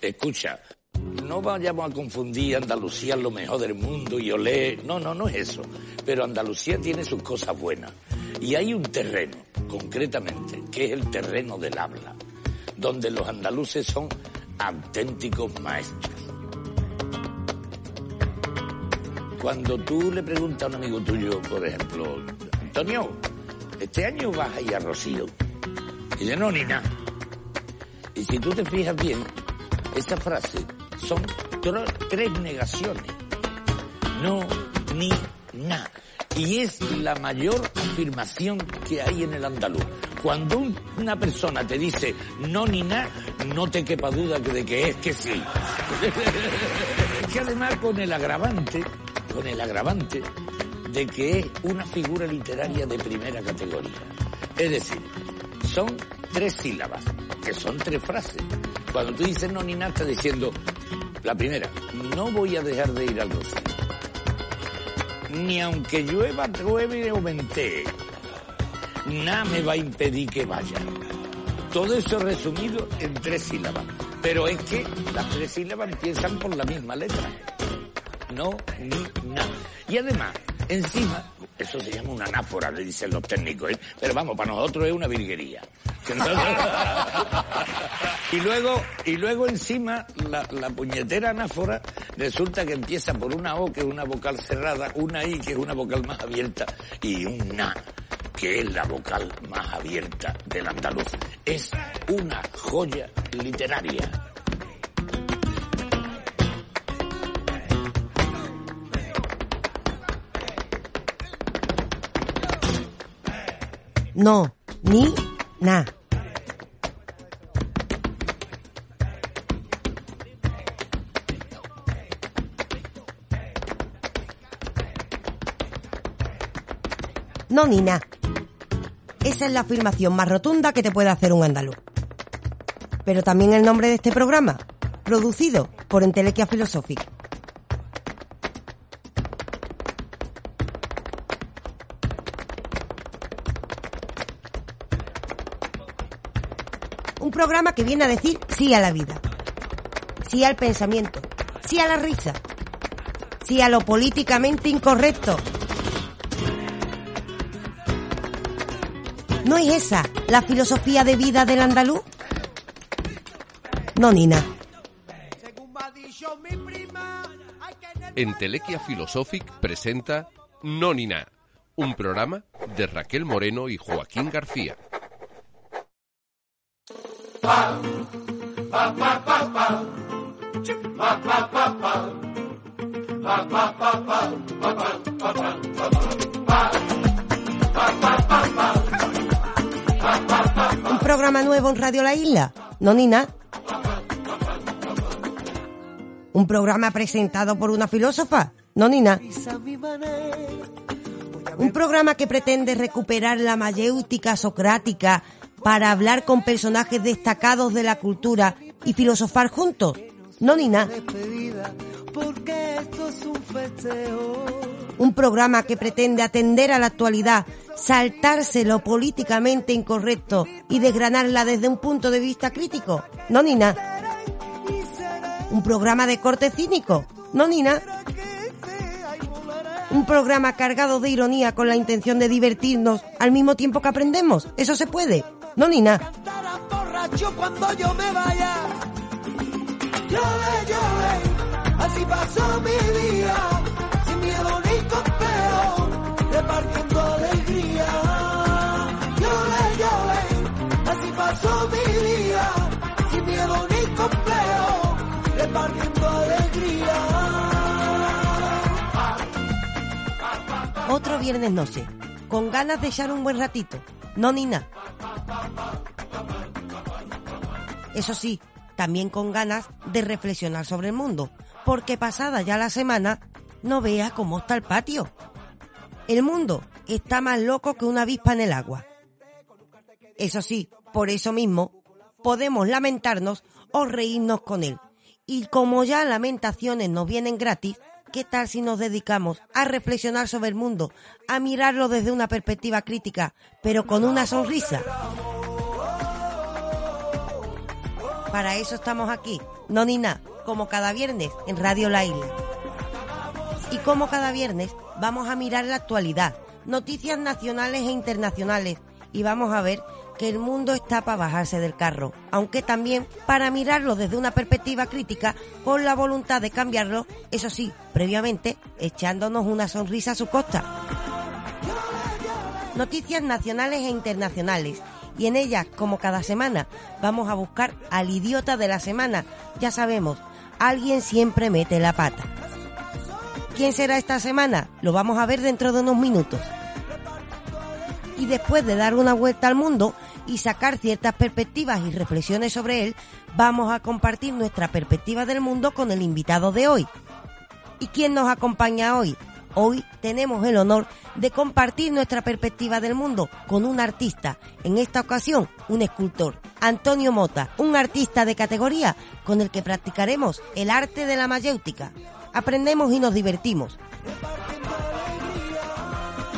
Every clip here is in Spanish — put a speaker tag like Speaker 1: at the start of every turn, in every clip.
Speaker 1: Escucha, no vayamos a confundir Andalucía lo mejor del mundo y olé. No, no, no es eso. Pero Andalucía tiene sus cosas buenas. Y hay un terreno, concretamente, que es el terreno del habla, donde los andaluces son auténticos maestros. Cuando tú le preguntas a un amigo tuyo, por ejemplo, Antonio, ¿este año vas a ir a Rocío? Y dice, no, ni nada. Y si tú te fijas bien, esa frase son tres negaciones. No, ni, na. Y es la mayor afirmación que hay en el andaluz. Cuando una persona te dice no ni na, no te quepa duda de que es que sí. que además con el agravante, con el agravante de que es una figura literaria de primera categoría. Es decir, son tres sílabas, que son tres frases. Cuando tú dices no ni nada, estás diciendo, la primera, no voy a dejar de ir al rosario. Ni aunque llueva, llueve o ventee, nada me va a impedir que vaya. Todo eso resumido en tres sílabas. Pero es que las tres sílabas empiezan por la misma letra. No, ni, nada. Y además, encima, eso se llama una anáfora, le dicen los técnicos, ¿eh? pero vamos, para nosotros es una virguería. y luego, y luego encima, la, la, puñetera anáfora resulta que empieza por una O, que es una vocal cerrada, una I, que es una vocal más abierta, y un Na, que es la vocal más abierta del andaluz. Es una joya literaria.
Speaker 2: No, ni, na. No, ni na. Esa es la afirmación más rotunda que te puede hacer un andaluz. Pero también el nombre de este programa, producido por Entelequia Philosophic. Programa que viene a decir sí a la vida, sí al pensamiento, sí a la risa, sí a lo políticamente incorrecto. ¿No es esa la filosofía de vida del andaluz? No, Nina.
Speaker 3: Entelequia Philosophic presenta Nonina, un programa de Raquel Moreno y Joaquín García.
Speaker 2: Un programa nuevo en Radio La Isla. No, Nina. Un programa presentado por una filósofa. No, Nina. Un programa que pretende recuperar la mayéutica socrática para hablar con personajes destacados de la cultura y filosofar juntos. No, Nina. Un programa que pretende atender a la actualidad, saltarse lo políticamente incorrecto y desgranarla desde un punto de vista crítico. No, Nina. Un programa de corte cínico. No, Nina. Un programa cargado de ironía con la intención de divertirnos al mismo tiempo que aprendemos. Eso se puede. No, Nina.
Speaker 4: cuando yo me vaya. Así pasó mi día, sin miedo ni complejo, repartiendo alegría. Llore, llore, así pasó mi día, sin miedo ni complejo, repartiendo alegría.
Speaker 2: Otro viernes noche, con ganas de echar un buen ratito. No, Nina. Eso sí, también con ganas de reflexionar sobre el mundo, porque pasada ya la semana, no vea cómo está el patio. El mundo está más loco que una avispa en el agua. Eso sí, por eso mismo, podemos lamentarnos o reírnos con él. Y como ya lamentaciones nos vienen gratis, ¿qué tal si nos dedicamos a reflexionar sobre el mundo, a mirarlo desde una perspectiva crítica, pero con una sonrisa? Para eso estamos aquí, no ni nada, como cada viernes en Radio La Isla. Y como cada viernes vamos a mirar la actualidad, noticias nacionales e internacionales. Y vamos a ver que el mundo está para bajarse del carro, aunque también para mirarlo desde una perspectiva crítica con la voluntad de cambiarlo, eso sí, previamente echándonos una sonrisa a su costa. Noticias nacionales e internacionales y en ellas, como cada semana, vamos a buscar al idiota de la semana. Ya sabemos, alguien siempre mete la pata. ¿Quién será esta semana? Lo vamos a ver dentro de unos minutos. Y después de dar una vuelta al mundo y sacar ciertas perspectivas y reflexiones sobre él, vamos a compartir nuestra perspectiva del mundo con el invitado de hoy. ¿Y quién nos acompaña hoy? Hoy tenemos el honor de compartir nuestra perspectiva del mundo con un artista, en esta ocasión un escultor, Antonio Mota, un artista de categoría con el que practicaremos el arte de la mayéutica. Aprendemos y nos divertimos.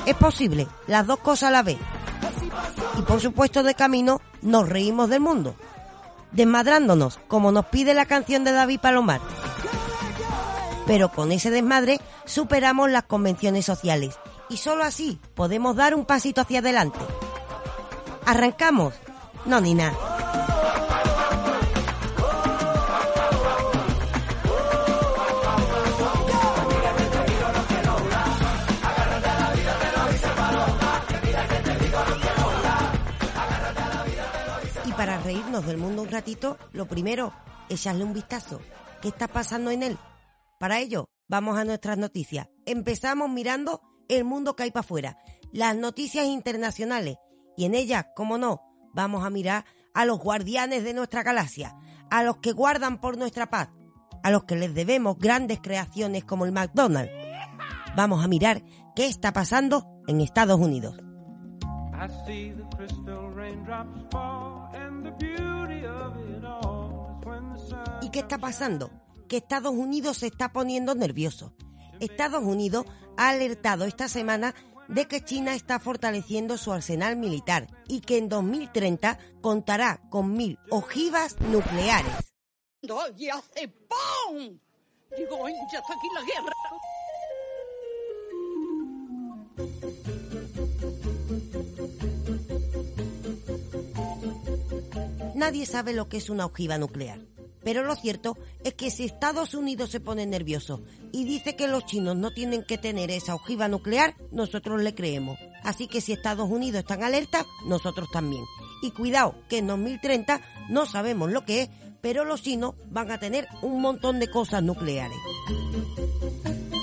Speaker 2: Es posible, las dos cosas a la vez. Y por supuesto de camino nos reímos del mundo, desmadrándonos como nos pide la canción de David Palomar. Pero con ese desmadre superamos las convenciones sociales y solo así podemos dar un pasito hacia adelante. ¿Arrancamos? No, ni nada. Y para reírnos del mundo un ratito, lo primero, echarle un vistazo. ¿Qué está pasando en él? Para ello, vamos a nuestras noticias. Empezamos mirando el mundo que hay para afuera, las noticias internacionales. Y en ellas, como no, vamos a mirar a los guardianes de nuestra galaxia, a los que guardan por nuestra paz, a los que les debemos grandes creaciones como el McDonald's. Vamos a mirar qué está pasando en Estados Unidos. ¿Y qué está pasando? Que Estados Unidos se está poniendo nervioso. Estados Unidos ha alertado esta semana de que China está fortaleciendo su arsenal militar y que en 2030 contará con mil ojivas nucleares.
Speaker 5: y hace ¡pum! Digo, "Ay, ya está aquí la guerra.
Speaker 2: Nadie sabe lo que es una ojiva nuclear. Pero lo cierto es que si Estados Unidos se pone nervioso y dice que los chinos no tienen que tener esa ojiva nuclear, nosotros le creemos. Así que si Estados Unidos está alerta, nosotros también. Y cuidado, que en 2030 no sabemos lo que es, pero los chinos van a tener un montón de cosas nucleares.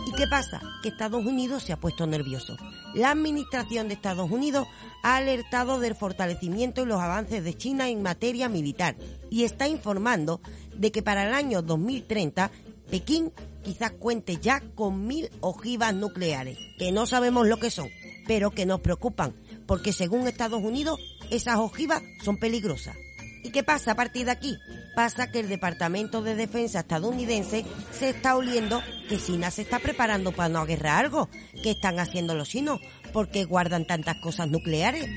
Speaker 2: ¿Y qué pasa? Que Estados Unidos se ha puesto nervioso. La administración de Estados Unidos ha alertado del fortalecimiento y los avances de China en materia militar y está informando de que para el año 2030 Pekín quizás cuente ya con mil ojivas nucleares, que no sabemos lo que son, pero que nos preocupan, porque según Estados Unidos esas ojivas son peligrosas. ¿Y qué pasa a partir de aquí? Pasa que el Departamento de Defensa estadounidense se está oliendo que China se está preparando para no aguerrar algo. ¿Qué están haciendo los chinos? ¿Por qué guardan tantas cosas nucleares?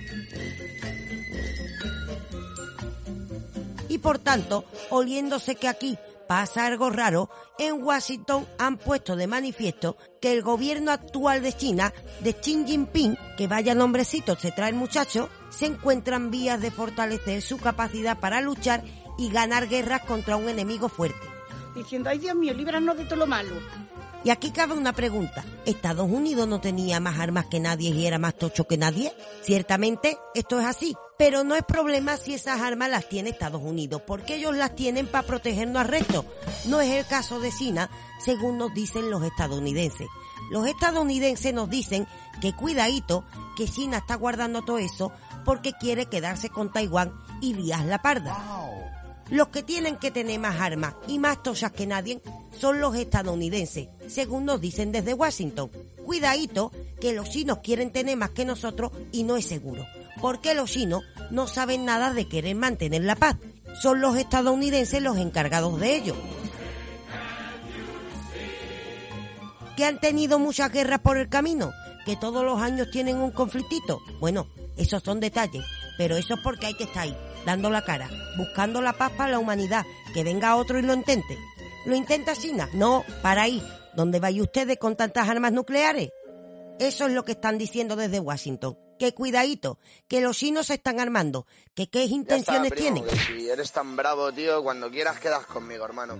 Speaker 2: Por tanto, oliéndose que aquí pasa algo raro, en Washington han puesto de manifiesto que el gobierno actual de China, de Xi Jinping, que vaya nombrecito se trae el muchacho, se encuentran vías de fortalecer su capacidad para luchar y ganar guerras contra un enemigo fuerte.
Speaker 5: Diciendo, ay Dios mío, líbranos de todo lo malo.
Speaker 2: Y aquí cabe una pregunta. ¿Estados Unidos no tenía más armas que nadie y era más tocho que nadie? Ciertamente, esto es así. Pero no es problema si esas armas las tiene Estados Unidos, porque ellos las tienen para protegernos al resto. No es el caso de China, según nos dicen los estadounidenses. Los estadounidenses nos dicen que cuidadito, que China está guardando todo eso porque quiere quedarse con Taiwán y lías la parda. Los que tienen que tener más armas y más tochas que nadie son los estadounidenses, según nos dicen desde Washington. Cuidadito, que los chinos quieren tener más que nosotros y no es seguro, porque los chinos no saben nada de querer mantener la paz. Son los estadounidenses los encargados de ello. que han tenido muchas guerras por el camino, que todos los años tienen un conflictito. Bueno, esos son detalles, pero eso es porque hay que estar ahí, dando la cara, buscando la paz para la humanidad, que venga otro y lo intente. ¿Lo intenta China? No, para ahí. ¿Dónde vaya ustedes con tantas armas nucleares? Eso es lo que están diciendo desde Washington. Que cuidadito, que los chinos se están armando, que qué
Speaker 6: está,
Speaker 2: intenciones
Speaker 6: primo,
Speaker 2: tienen.
Speaker 6: que si eres tan bravo, tío, cuando quieras quedas conmigo, hermano.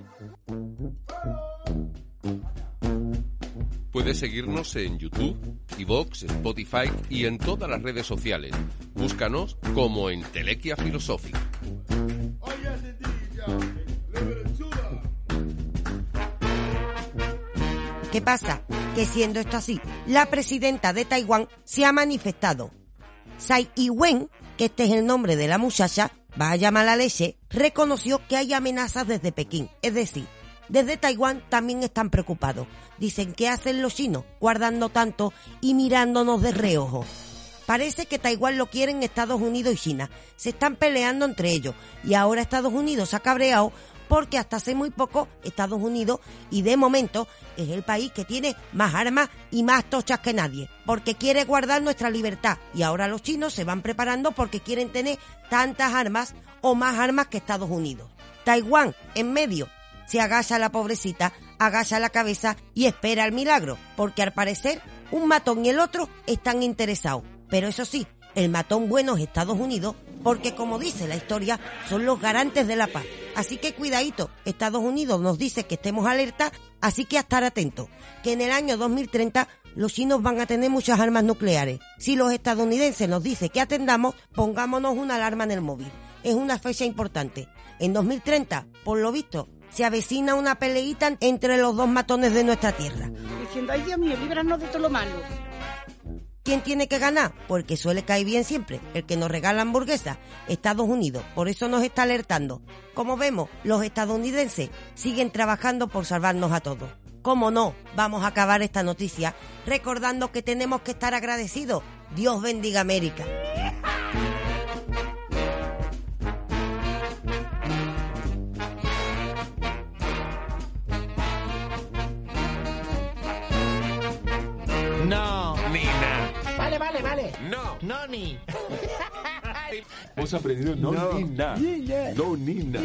Speaker 3: Puedes seguirnos en YouTube, iVoox, Spotify y en todas las redes sociales. Búscanos como Entelequia Filosófica.
Speaker 2: ¿Qué pasa? Que siendo esto así, la presidenta de Taiwán se ha manifestado. Tsai Ing-wen, que este es el nombre de la muchacha, va a llamar la leche, reconoció que hay amenazas desde Pekín. Es decir, desde Taiwán también están preocupados. Dicen, ¿qué hacen los chinos guardando tanto y mirándonos de reojo? Parece que Taiwán lo quieren Estados Unidos y China. Se están peleando entre ellos. Y ahora Estados Unidos ha cabreado porque hasta hace muy poco Estados Unidos, y de momento, es el país que tiene más armas y más tochas que nadie, porque quiere guardar nuestra libertad. Y ahora los chinos se van preparando porque quieren tener tantas armas o más armas que Estados Unidos. Taiwán, en medio, se agacha la pobrecita, agacha la cabeza y espera el milagro, porque al parecer un matón y el otro están interesados. Pero eso sí, el matón bueno es Estados Unidos, porque como dice la historia, son los garantes de la paz. Así que cuidadito, Estados Unidos nos dice que estemos alerta, así que a estar atentos, que en el año 2030 los chinos van a tener muchas armas nucleares. Si los estadounidenses nos dicen que atendamos, pongámonos una alarma en el móvil. Es una fecha importante. En 2030, por lo visto, se avecina una peleita entre los dos matones de nuestra tierra.
Speaker 5: Diciendo, ay Dios mío, líbranos de todo lo malo.
Speaker 2: ¿Quién tiene que ganar? Porque suele caer bien siempre. El que nos regala hamburguesas, Estados Unidos. Por eso nos está alertando. Como vemos, los estadounidenses siguen trabajando por salvarnos a todos. ¿Cómo no? Vamos a acabar esta noticia recordando que tenemos que estar agradecidos. Dios bendiga América.
Speaker 7: No. Vale.
Speaker 8: No.
Speaker 7: No, ni.
Speaker 8: Hemos aprendido no, Nina. No Nina.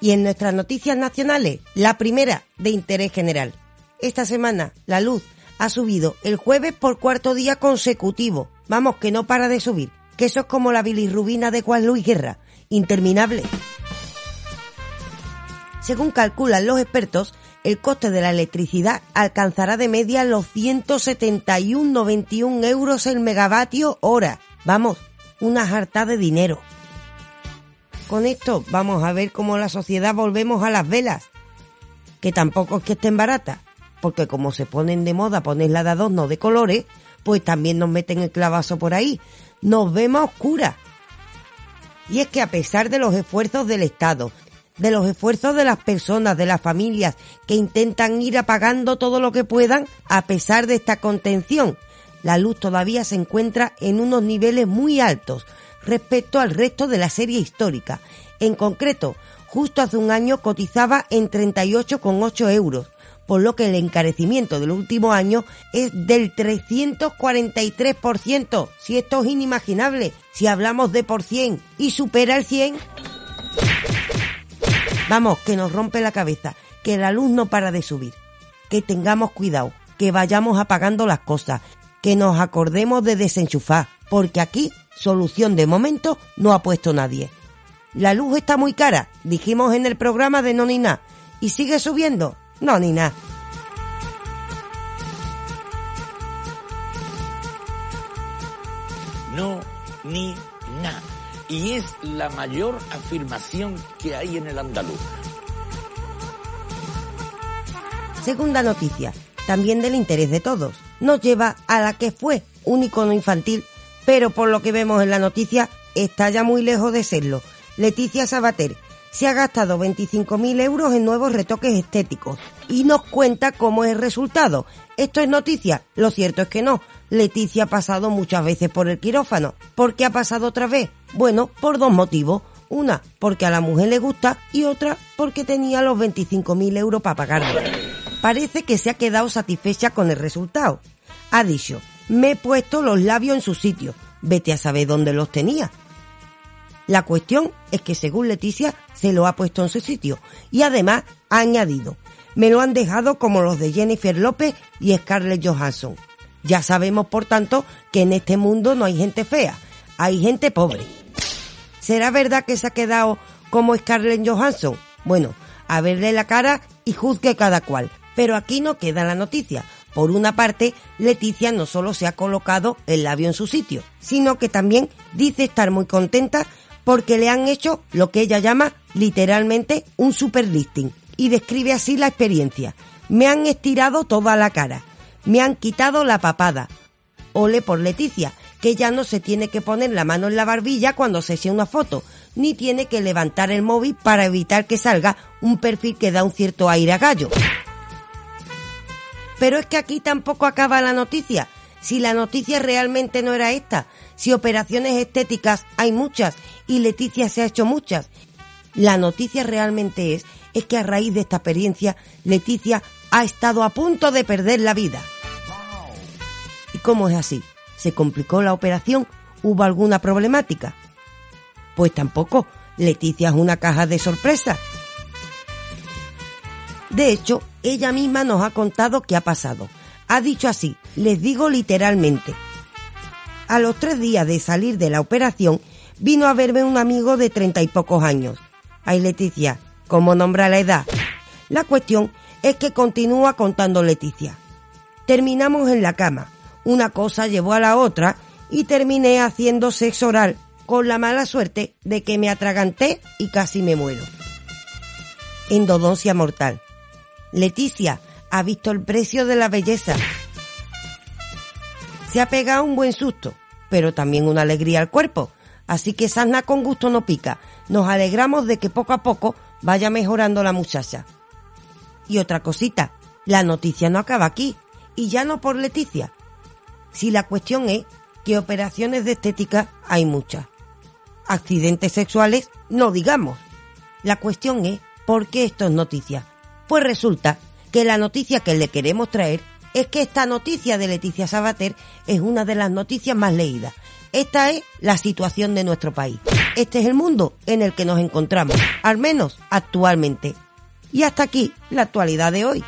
Speaker 2: Y en nuestras noticias nacionales, la primera de interés general. Esta semana, la luz ha subido el jueves por cuarto día consecutivo. Vamos, que no para de subir. Que eso es como la bilirrubina de Juan Luis Guerra. Interminable. Según calculan los expertos, el coste de la electricidad alcanzará de media los 171,91 euros el megavatio hora. Vamos, una jarta de dinero. Con esto vamos a ver cómo la sociedad volvemos a las velas, que tampoco es que estén baratas, porque como se ponen de moda ponerla de adorno de colores, pues también nos meten el clavazo por ahí. Nos vemos a oscuras. Y es que a pesar de los esfuerzos del Estado, de los esfuerzos de las personas, de las familias que intentan ir apagando todo lo que puedan, a pesar de esta contención, la luz todavía se encuentra en unos niveles muy altos respecto al resto de la serie histórica. En concreto, justo hace un año cotizaba en 38,8 euros, por lo que el encarecimiento del último año es del 343%. Si esto es inimaginable, si hablamos de por 100 y supera el 100, vamos, que nos rompe la cabeza, que la luz no para de subir, que tengamos cuidado, que vayamos apagando las cosas, que nos acordemos de desenchufar, porque aquí solución de momento no ha puesto nadie. La luz está muy cara, dijimos en el programa de No Ni Na, y sigue subiendo, no ni nada.
Speaker 1: No, ni na. y es la mayor afirmación que hay en el andaluz.
Speaker 2: Segunda noticia, también del interés de todos. Nos lleva a la que fue un icono infantil, pero por lo que vemos en la noticia está ya muy lejos de serlo. Leticia Sabater se ha gastado 25.000 euros en nuevos retoques estéticos y nos cuenta cómo es el resultado. ¿Esto es noticia? Lo cierto es que no. Leticia ha pasado muchas veces por el quirófano. ¿Por qué ha pasado otra vez? Bueno, por dos motivos. Una, porque a la mujer le gusta y otra, porque tenía los 25.000 euros para pagarlo. Parece que se ha quedado satisfecha con el resultado. Ha dicho, me he puesto los labios en su sitio. Vete a saber dónde los tenía. La cuestión es que según Leticia se lo ha puesto en su sitio y además ha añadido, me lo han dejado como los de Jennifer López y Scarlett Johansson. Ya sabemos, por tanto, que en este mundo no hay gente fea, hay gente pobre. ¿Será verdad que se ha quedado como Scarlett Johansson? Bueno, a verle la cara y juzgue cada cual. Pero aquí no queda la noticia. Por una parte, Leticia no solo se ha colocado el labio en su sitio, sino que también dice estar muy contenta porque le han hecho lo que ella llama literalmente un super listing y describe así la experiencia. Me han estirado toda la cara, me han quitado la papada. Ole por Leticia, que ya no se tiene que poner la mano en la barbilla cuando se eche una foto, ni tiene que levantar el móvil para evitar que salga un perfil que da un cierto aire a gallo. Pero es que aquí tampoco acaba la noticia. Si la noticia realmente no era esta, si operaciones estéticas hay muchas y Leticia se ha hecho muchas. La noticia realmente es, es que a raíz de esta experiencia, Leticia ha estado a punto de perder la vida. ¿Y cómo es así? ¿Se complicó la operación? ¿Hubo alguna problemática? Pues tampoco. Leticia es una caja de sorpresas. De hecho, ella misma nos ha contado qué ha pasado. Ha dicho así, les digo literalmente. A los tres días de salir de la operación, vino a verme un amigo de treinta y pocos años. Ay, Leticia, ¿cómo nombra la edad? La cuestión es que continúa contando Leticia. Terminamos en la cama. Una cosa llevó a la otra y terminé haciendo sexo oral con la mala suerte de que me atraganté y casi me muero. Endodoncia mortal. Leticia ha visto el precio de la belleza. Se ha pegado un buen susto, pero también una alegría al cuerpo. Así que Sanna con gusto no pica. Nos alegramos de que poco a poco vaya mejorando la muchacha. Y otra cosita, la noticia no acaba aquí, y ya no por Leticia. Si la cuestión es que operaciones de estética hay muchas. Accidentes sexuales, no digamos. La cuestión es, ¿por qué esto es noticia? Pues resulta que la noticia que le queremos traer es que esta noticia de Leticia Sabater es una de las noticias más leídas. Esta es la situación de nuestro país. Este es el mundo en el que nos encontramos, al menos actualmente. Y hasta aquí la actualidad de hoy.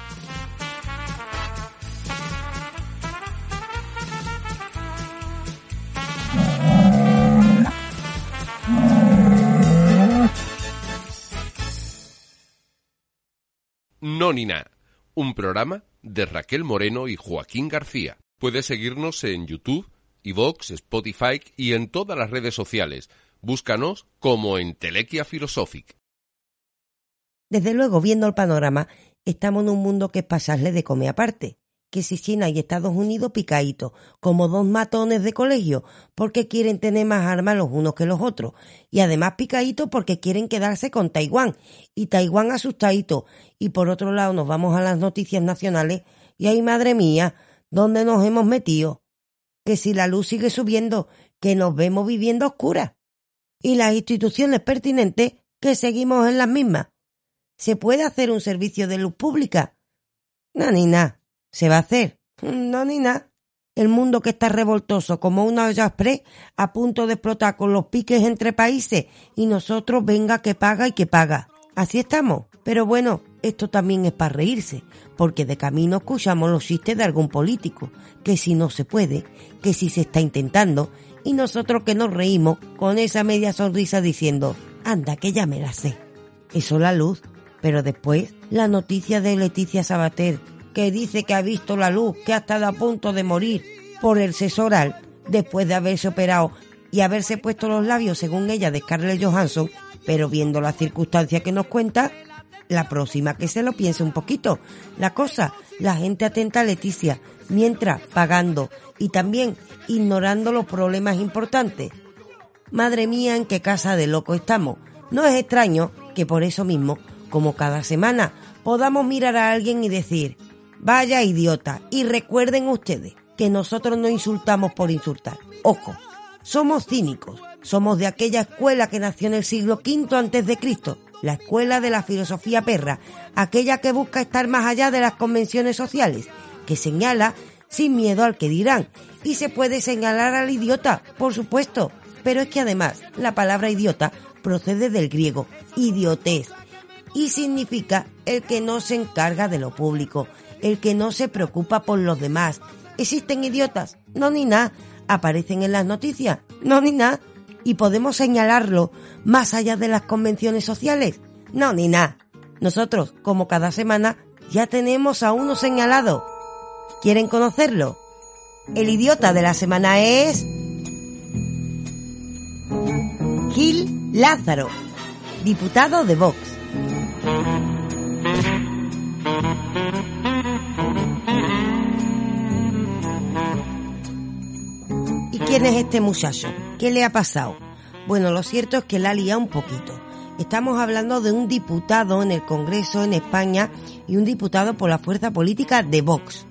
Speaker 3: Nónina, un programa de Raquel Moreno y Joaquín García. Puedes seguirnos en YouTube, iVoox, Spotify y en todas las redes sociales. Búscanos como en Telequia Philosophic.
Speaker 2: Desde luego, viendo el panorama, estamos en un mundo que es pasarle de comer aparte. Que si China y Estados Unidos picaditos, como dos matones de colegio, porque quieren tener más armas los unos que los otros. Y además picaditos porque quieren quedarse con Taiwán. Y Taiwán asustadito. Y por otro lado nos vamos a las noticias nacionales y ay madre mía, ¿dónde nos hemos metido? Que si la luz sigue subiendo, que nos vemos viviendo oscuras. Y las instituciones pertinentes, que seguimos en las mismas. ¿Se puede hacer un servicio de luz pública? No, ni nada. ¿Se va a hacer? No, ni nada. El mundo que está revoltoso como una olla express a punto de explotar con los piques entre países y nosotros venga que paga y que paga. Así estamos. Pero bueno, esto también es para reírse, porque de camino escuchamos los chistes de algún político, que si no se puede, que si se está intentando, y nosotros que nos reímos con esa media sonrisa diciendo, anda que ya me la sé. Eso la luz, pero después la noticia de Leticia Sabater, que dice que ha visto la luz, que ha estado a punto de morir por el sexo oral después de haberse operado y haberse puesto los labios, según ella, de Scarlett Johansson, pero viendo las circunstancias que nos cuenta, la próxima que se lo piense un poquito. La cosa, la gente atenta a Leticia, mientras pagando y también ignorando los problemas importantes. Madre mía, en qué casa de loco estamos. No es extraño que por eso mismo, como cada semana, podamos mirar a alguien y decir, vaya idiota, y recuerden ustedes que nosotros no insultamos por insultar. Ojo, somos cínicos, somos de aquella escuela que nació en el siglo V antes de Cristo, la escuela de la filosofía perra, aquella que busca estar más allá de las convenciones sociales, que señala sin miedo al que dirán, y se puede señalar al idiota, por supuesto, pero es que además la palabra idiota procede del griego idiotez y significa el que no se encarga de lo público, el que no se preocupa por los demás. ¿Existen idiotas? No ni nada. ¿Aparecen en las noticias? No ni nada. ¿Y podemos señalarlo más allá de las convenciones sociales? No ni nada. Nosotros, como cada semana, ya tenemos a uno señalado. ¿Quieren conocerlo? El idiota de la semana es... Gil Lázaro, diputado de Vox. ¿Y quién es este muchacho? ¿Qué le ha pasado? Bueno, lo cierto es que la lía un poquito. Estamos hablando de un diputado en el Congreso en España y un diputado por la fuerza política de Vox.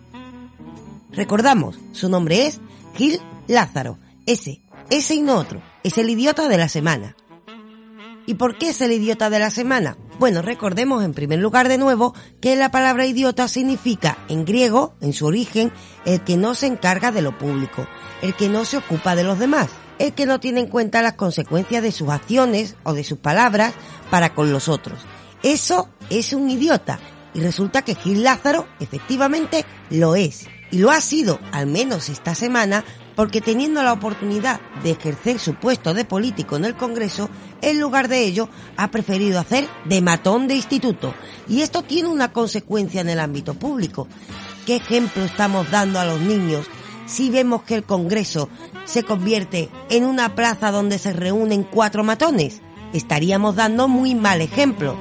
Speaker 2: Recordamos, su nombre es Gil Lázaro. Ese, ese y no otro. Es el idiota de la semana. ¿Y por qué es el idiota de la semana? Bueno, recordemos en primer lugar de nuevo que la palabra idiota significa en griego, en su origen, el que no se encarga de lo público, el que no se ocupa de los demás, el que no tiene en cuenta las consecuencias de sus acciones o de sus palabras para con los otros. Eso es un idiota. Y resulta que Gil Lázaro efectivamente lo es. Y lo ha sido, al menos esta semana, porque teniendo la oportunidad de ejercer su puesto de político en el Congreso, en lugar de ello ha preferido hacer de matón de instituto. Y esto tiene una consecuencia en el ámbito público. ¿Qué ejemplo estamos dando a los niños si vemos que el Congreso se convierte en una plaza donde se reúnen cuatro matones? Estaríamos dando muy mal ejemplo.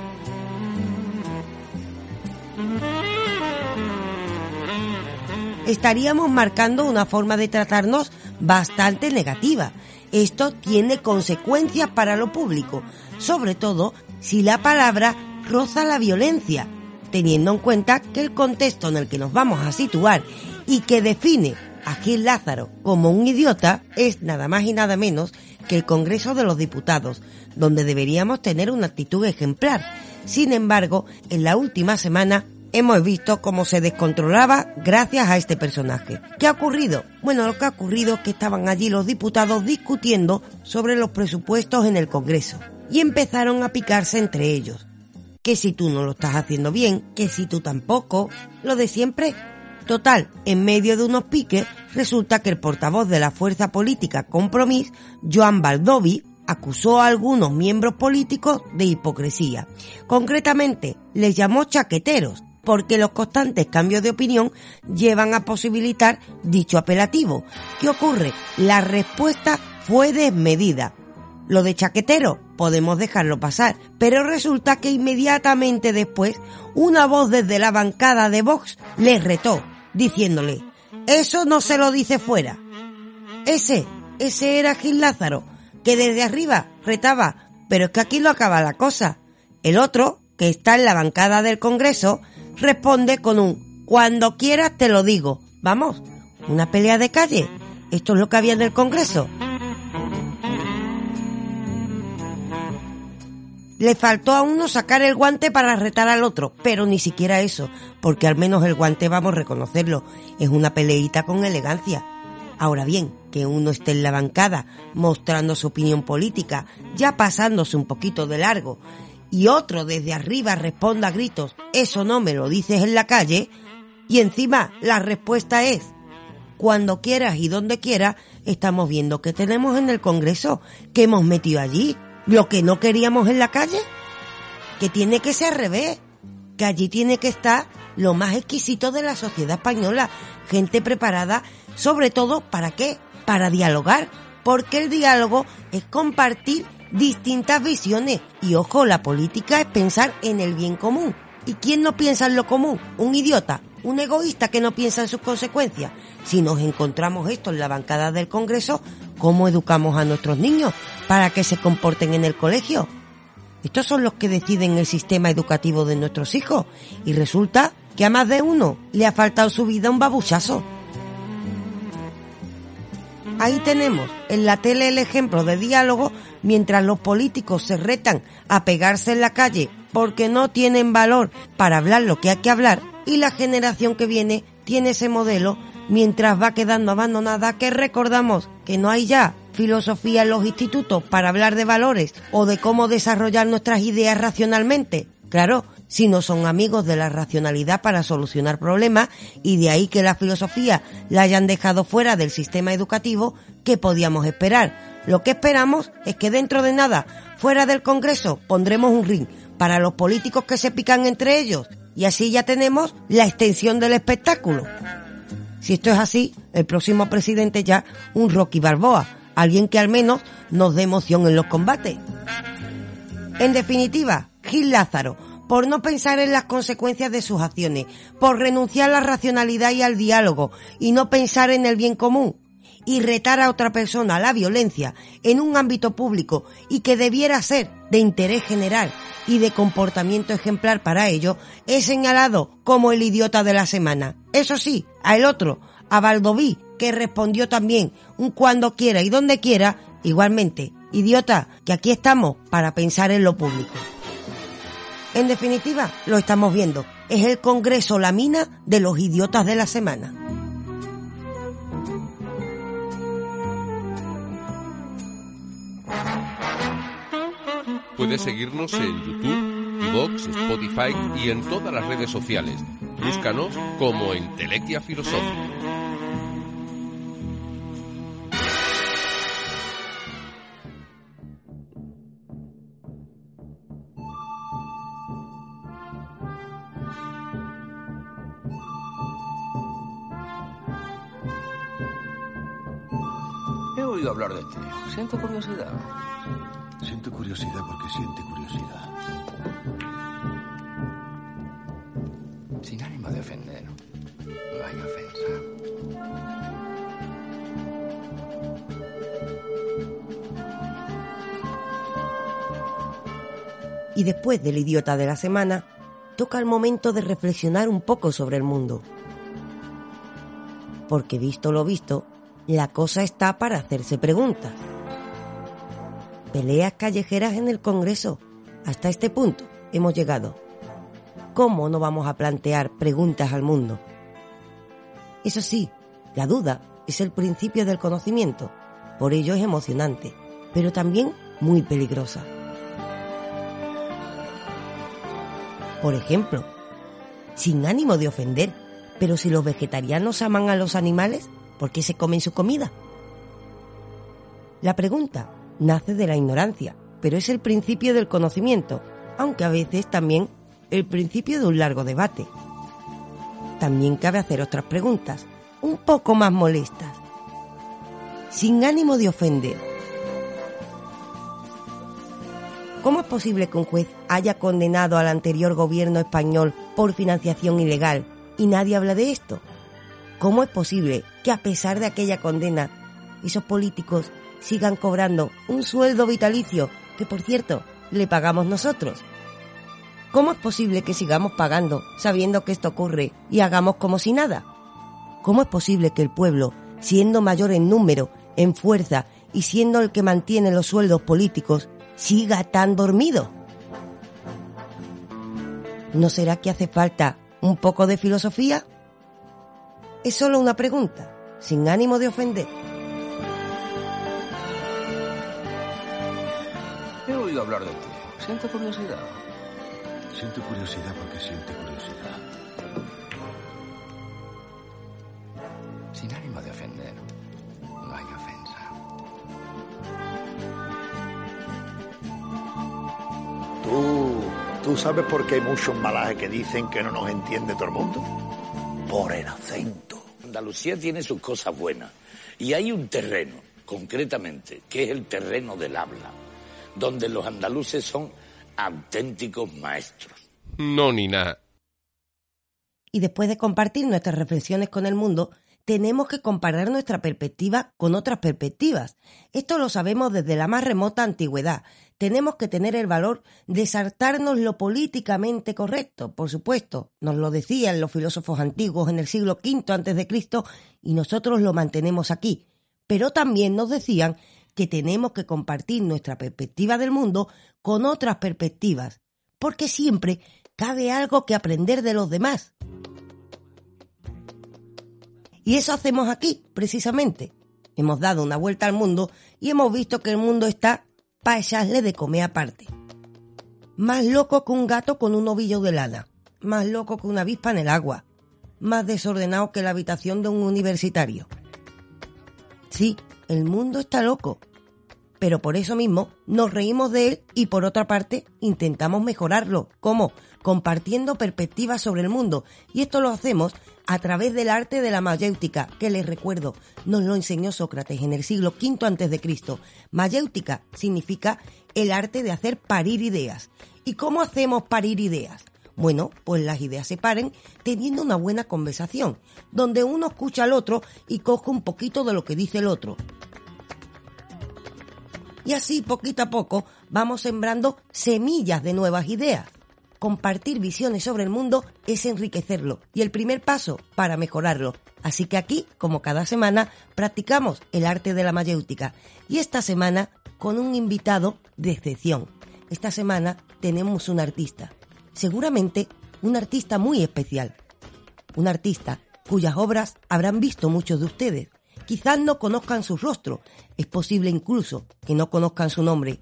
Speaker 2: estaríamos marcando una forma de tratarnos bastante negativa. Esto tiene consecuencias para lo público, sobre todo si la palabra roza la violencia, teniendo en cuenta que el contexto en el que nos vamos a situar y que define a Gil Lázaro como un idiota es nada más y nada menos que el Congreso de los Diputados, donde deberíamos tener una actitud ejemplar. Sin embargo, en la última semana hemos visto cómo se descontrolaba gracias a este personaje. ¿Qué ha ocurrido? Bueno, lo que ha ocurrido es que estaban allí los diputados discutiendo sobre los presupuestos en el Congreso y empezaron a picarse entre ellos. Que si tú no lo estás haciendo bien, que si tú tampoco, lo de siempre. Total, en medio de unos piques, resulta que el portavoz de la fuerza política Compromís, Joan Baldovi, acusó a algunos miembros políticos de hipocresía. Concretamente, les llamó chaqueteros porque los constantes cambios de opinión llevan a posibilitar dicho apelativo. ¿Qué ocurre? La respuesta fue desmedida. Lo de chaquetero podemos dejarlo pasar, pero resulta que inmediatamente después una voz desde la bancada de Vox les retó, diciéndole, eso no se lo dice fuera. Ese, ese era Gil Lázaro, que desde arriba retaba, pero es que aquí lo acaba la cosa. El otro, que está en la bancada del Congreso, responde con un cuando quieras te lo digo. Vamos, una pelea de calle. Esto es lo que había en el Congreso. Le faltó a uno sacar el guante para retar al otro, pero ni siquiera eso, porque al menos el guante, vamos a reconocerlo, es una peleita con elegancia. Ahora bien, que uno esté en la bancada mostrando su opinión política, ya pasándose un poquito de largo, y otro desde arriba responda a gritos, eso no me lo dices en la calle, y encima la respuesta es, cuando quieras y donde quieras, estamos viendo que tenemos en el Congreso, que hemos metido allí, lo que no queríamos en la calle, que tiene que ser al revés, que allí tiene que estar lo más exquisito de la sociedad española, gente preparada, sobre todo, ¿para qué? Para dialogar, porque el diálogo es compartir distintas visiones y ojo, la política es pensar en el bien común. ¿Y quién no piensa en lo común? Un idiota, un egoísta que no piensa en sus consecuencias. Si nos encontramos esto en la bancada del Congreso, ¿cómo educamos a nuestros niños para que se comporten en el colegio? Estos son los que deciden el sistema educativo de nuestros hijos y resulta que a más de uno le ha faltado su vida un babuchazo. Ahí tenemos en la tele el ejemplo de diálogo mientras los políticos se retan a pegarse en la calle porque no tienen valor para hablar lo que hay que hablar y la generación que viene tiene ese modelo mientras va quedando abandonada que recordamos que no hay ya filosofía en los institutos para hablar de valores o de cómo desarrollar nuestras ideas racionalmente. Claro, si no son amigos de la racionalidad para solucionar problemas y de ahí que la filosofía la hayan dejado fuera del sistema educativo, ¿qué podíamos esperar? Lo que esperamos es que dentro de nada, fuera del Congreso, pondremos un ring para los políticos que se pican entre ellos y así ya tenemos la extensión del espectáculo. Si esto es así, el próximo presidente ya un Rocky Balboa, alguien que al menos nos dé emoción en los combates. En definitiva, Gil Lázaro, por no pensar en las consecuencias de sus acciones, por renunciar a la racionalidad y al diálogo y no pensar en el bien común, y retar a otra persona a la violencia en un ámbito público y que debiera ser de interés general y de comportamiento ejemplar para ello, es señalado como el idiota de la semana. Eso sí, a el otro, a Valdoví, que respondió también un cuando quiera y donde quiera, igualmente, idiota, que aquí estamos para pensar en lo público. En definitiva, lo estamos viendo. Es el Congreso la mina de los idiotas de la semana.
Speaker 3: Puedes seguirnos en YouTube, Vox, Spotify y en todas las redes sociales. Búscanos como Entelequia Filosófica.
Speaker 7: Oído hablar de ti. Siento curiosidad.
Speaker 9: Siento curiosidad porque siente curiosidad.
Speaker 7: Sin ánimo de ofender. No hay ofensa.
Speaker 2: Y después del idiota de la semana, toca el momento de reflexionar un poco sobre el mundo. Porque visto lo visto, la cosa está para hacerse preguntas. Peleas callejeras en el Congreso. Hasta este punto hemos llegado. ¿Cómo no vamos a plantear preguntas al mundo? Eso sí, la duda es el principio del conocimiento. Por ello es emocionante, pero también muy peligrosa. Por ejemplo, sin ánimo de ofender, pero si los vegetarianos aman a los animales, ¿por qué se comen su comida? La pregunta nace de la ignorancia, pero es el principio del conocimiento, aunque a veces también el principio de un largo debate. También cabe hacer otras preguntas, un poco más molestas. Sin ánimo de ofender. ¿Cómo es posible que un juez haya condenado al anterior gobierno español por financiación ilegal y nadie habla de esto? ¿Cómo es posible que a pesar de aquella condena, esos políticos sigan cobrando un sueldo vitalicio que, por cierto, le pagamos nosotros? ¿Cómo es posible que sigamos pagando sabiendo que esto ocurre y hagamos como si nada? ¿Cómo es posible que el pueblo, siendo mayor en número, en fuerza y siendo el que mantiene los sueldos políticos, siga tan dormido? ¿No será que hace falta un poco de filosofía? Es solo una pregunta, sin ánimo de ofender.
Speaker 7: He oído hablar de ti. Siento curiosidad.
Speaker 9: Siento curiosidad porque siente curiosidad.
Speaker 7: Sin ánimo de ofender. No hay ofensa.
Speaker 10: ¿Tú, ¿Tú sabes por qué hay muchos malajes que dicen que no nos entiende todo el mundo? Por el acento.
Speaker 1: Andalucía tiene sus cosas buenas y hay un terreno concretamente, que es el terreno del habla, donde los andaluces son auténticos maestros.
Speaker 3: No, ni nada.
Speaker 2: Y después de compartir nuestras reflexiones con el mundo, tenemos que comparar nuestra perspectiva con otras perspectivas. Esto lo sabemos desde la más remota antigüedad. Tenemos que tener el valor de saltarnos lo políticamente correcto, por supuesto. Nos lo decían los filósofos antiguos en el siglo V antes de Cristo y nosotros lo mantenemos aquí. Pero también nos decían que tenemos que compartir nuestra perspectiva del mundo con otras perspectivas, porque siempre cabe algo que aprender de los demás. Y eso hacemos aquí, precisamente. Hemos dado una vuelta al mundo y hemos visto que el mundo está para echarle de comer aparte. Más loco que un gato con un ovillo de lana. Más loco que una avispa en el agua. Más desordenado que la habitación de un universitario. Sí, el mundo está loco. Pero por eso mismo nos reímos de él y por otra parte intentamos mejorarlo. ¿Cómo? Compartiendo perspectivas sobre el mundo. Y esto lo hacemos a través del arte de la mayéutica, que les recuerdo, nos lo enseñó Sócrates en el siglo V antes de Cristo. Mayéutica significa el arte de hacer parir ideas. ¿Y cómo hacemos parir ideas? Bueno, pues las ideas se paren teniendo una buena conversación, donde uno escucha al otro y coge un poquito de lo que dice el otro. Y así, poquito a poco, vamos sembrando semillas de nuevas ideas. Compartir visiones sobre el mundo es enriquecerlo y el primer paso para mejorarlo. Así que aquí, como cada semana, practicamos el arte de la mayéutica. Y esta semana con un invitado de excepción. Esta semana tenemos un artista. Seguramente un artista muy especial. Un artista cuyas obras habrán visto muchos de ustedes. Quizás no conozcan su rostro, es posible incluso que no conozcan su nombre.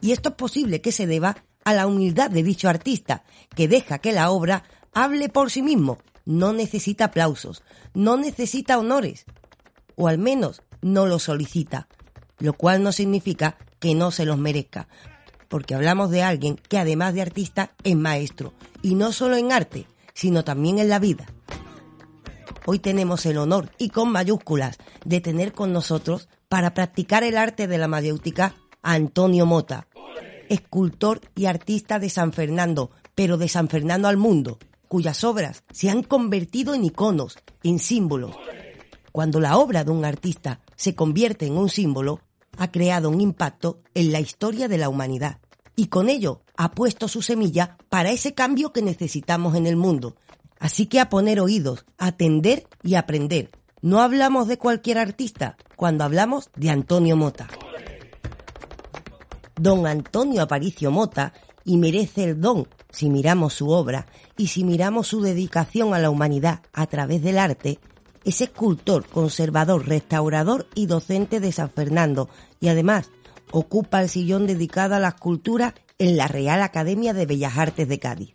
Speaker 2: Y esto es posible que se deba a la humildad de dicho artista, que deja que la obra hable por sí mismo, no necesita aplausos, no necesita honores, o al menos no los solicita, lo cual no significa que no se los merezca, porque hablamos de alguien que además de artista es maestro, y no solo en arte, sino también en la vida. Hoy tenemos el honor, y con mayúsculas, de tener con nosotros, para practicar el arte de la mayéutica, a Antonio Mota, escultor y artista de San Fernando, pero de San Fernando al mundo, cuyas obras se han convertido en iconos, en símbolos. Cuando la obra de un artista se convierte en un símbolo, ha creado un impacto en la historia de la humanidad y con ello ha puesto su semilla para ese cambio que necesitamos en el mundo. Así que a poner oídos, atender y aprender. No hablamos de cualquier artista cuando hablamos de Antonio Mota. Don Antonio Aparicio Mota, y merece el don si miramos su obra y si miramos su dedicación a la humanidad a través del arte, es escultor, conservador, restaurador y docente de San Fernando y además ocupa el sillón dedicado a la escultura en la Real Academia de Bellas Artes de Cádiz.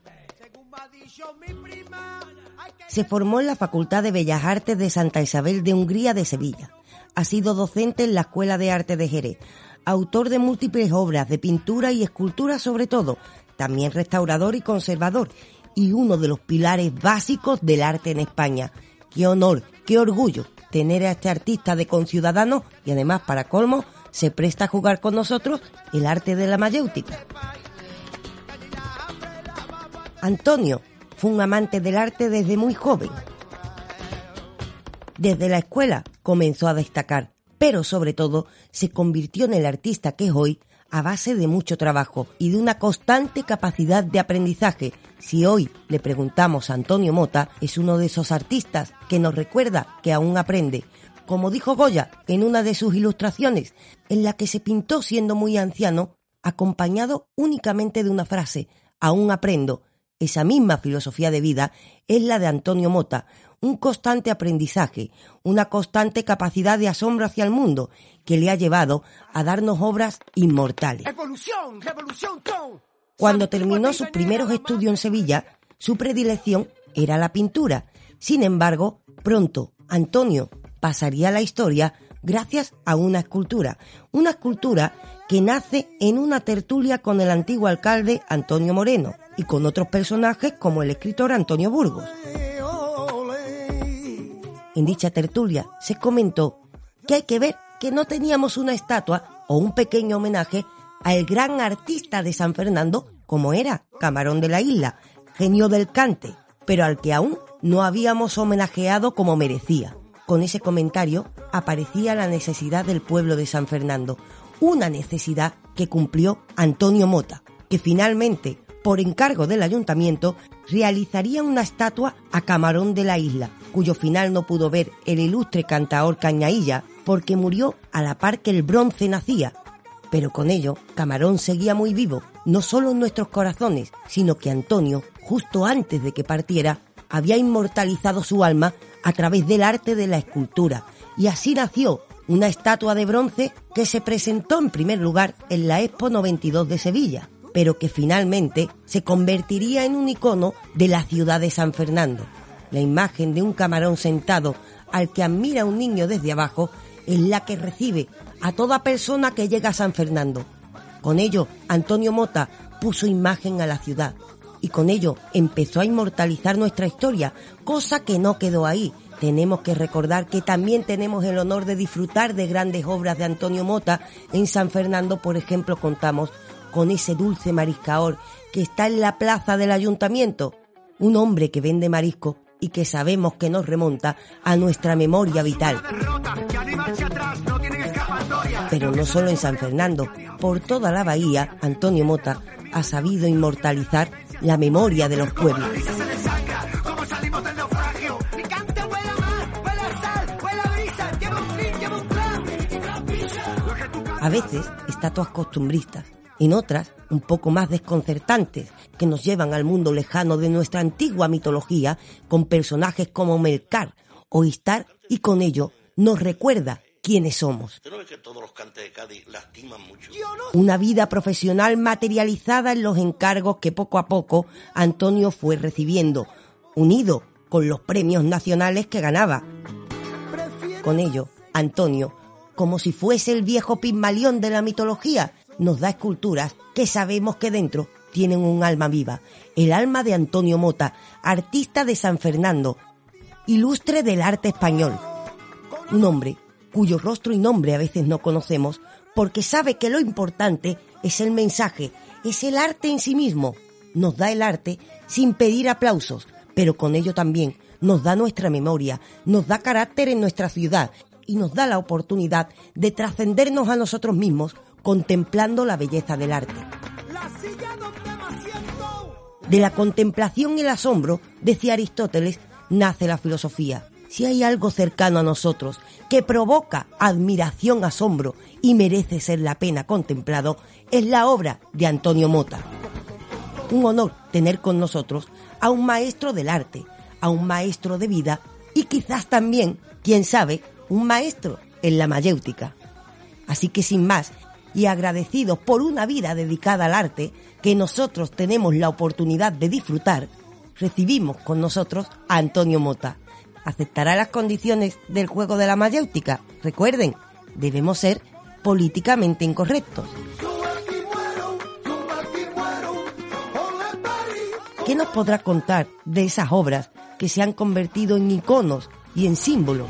Speaker 2: Se formó en la Facultad de Bellas Artes de Santa Isabel de Hungría de Sevilla. Ha sido docente en la Escuela de Arte de Jerez, autor de múltiples obras de pintura y escultura sobre todo, también restaurador y conservador, y uno de los pilares básicos del arte en España. Qué honor, qué orgullo tener a este artista de conciudadanos y además para colmo se presta a jugar con nosotros el arte de la mayéutica. Antonio fue un amante del arte desde muy joven. Desde la escuela comenzó a destacar, pero sobre todo se convirtió en el artista que es hoy a base de mucho trabajo y de una constante capacidad de aprendizaje. Si hoy le preguntamos a Antonio Mota, es uno de esos artistas que nos recuerda que aún aprende. Como dijo Goya en una de sus ilustraciones, en la que se pintó siendo muy anciano, acompañado únicamente de una frase, aún aprendo. Esa misma filosofía de vida es la de Antonio Mota, un constante aprendizaje, una constante capacidad de asombro hacia el mundo que le ha llevado a darnos obras inmortales.
Speaker 4: Evolución, revolución.
Speaker 2: Cuando terminó sus primeros estudios en Sevilla, su predilección era la pintura. Sin embargo, pronto Antonio pasaría a la historia gracias a una escultura, una escultura que nace en una tertulia con el antiguo alcalde Antonio Moreno y con otros personajes como el escritor Antonio Burgos. En dicha tertulia se comentó que hay que ver que no teníamos una estatua o un pequeño homenaje al gran artista de San Fernando como era Camarón de la Isla, genio del cante, pero al que aún no habíamos homenajeado como merecía. Con ese comentario aparecía la necesidad del pueblo de San Fernando, una necesidad que cumplió Antonio Mota, que finalmente, por encargo del ayuntamiento, realizaría una estatua a Camarón de la Isla, cuyo final no pudo ver el ilustre cantaor Cañailla porque murió a la par que el bronce nacía. Pero con ello, Camarón seguía muy vivo, no solo en nuestros corazones, sino que Antonio, justo antes de que partiera, había inmortalizado su alma a través del arte de la escultura, y así nació una estatua de bronce que se presentó en primer lugar en la Expo 92 de Sevilla, pero que finalmente se convertiría en un icono de la ciudad de San Fernando. La imagen de un camarón sentado al que admira un niño desde abajo es la que recibe a toda persona que llega a San Fernando. Con ello, Antonio Mota puso imagen a la ciudad y con ello empezó a inmortalizar nuestra historia, cosa que no quedó ahí. Tenemos que recordar que también tenemos el honor de disfrutar de grandes obras de Antonio Mota. En San Fernando, por ejemplo, contamos con ese dulce mariscaor que está en la plaza del ayuntamiento. Un hombre que vende marisco y que sabemos que nos remonta a nuestra memoria vital. Pero no solo en San Fernando, por toda la bahía, Antonio Mota ha sabido inmortalizar la memoria de los pueblos. A veces estatuas costumbristas, en otras un poco más desconcertantes, que nos llevan al mundo lejano de nuestra antigua mitología con personajes como Melcar o Istar y con ello nos recuerda quiénes somos. Una vida profesional materializada en los encargos que poco a poco Antonio fue recibiendo, unido con los premios nacionales que ganaba. Con ello, Antonio, como si fuese el viejo Pigmalión de la mitología, nos da esculturas que sabemos que dentro tienen un alma viva, el alma de Antonio Mota, artista de San Fernando, ilustre del arte español. Un hombre cuyo rostro y nombre a veces no conocemos, porque sabe que lo importante es el mensaje, es el arte en sí mismo. Nos da el arte sin pedir aplausos, pero con ello también nos da nuestra memoria, nos da carácter en nuestra ciudad y nos da la oportunidad de trascendernos a nosotros mismos contemplando la belleza del arte. De la contemplación y el asombro, decía Aristóteles, nace la filosofía. Si hay algo cercano a nosotros que provoca admiración, asombro y merece ser la pena contemplado, es la obra de Antonio Mota. Un honor tener con nosotros a un maestro del arte, a un maestro de vida y quizás también, quién sabe, un maestro en la mayéutica. Así que sin más, y agradecidos por una vida dedicada al arte que nosotros tenemos la oportunidad de disfrutar, recibimos con nosotros a Antonio Mota. ¿Aceptará las condiciones del juego de la mayéutica? Recuerden, debemos ser políticamente incorrectos. ¿Qué nos podrá contar de esas obras que se han convertido en iconos y en símbolos?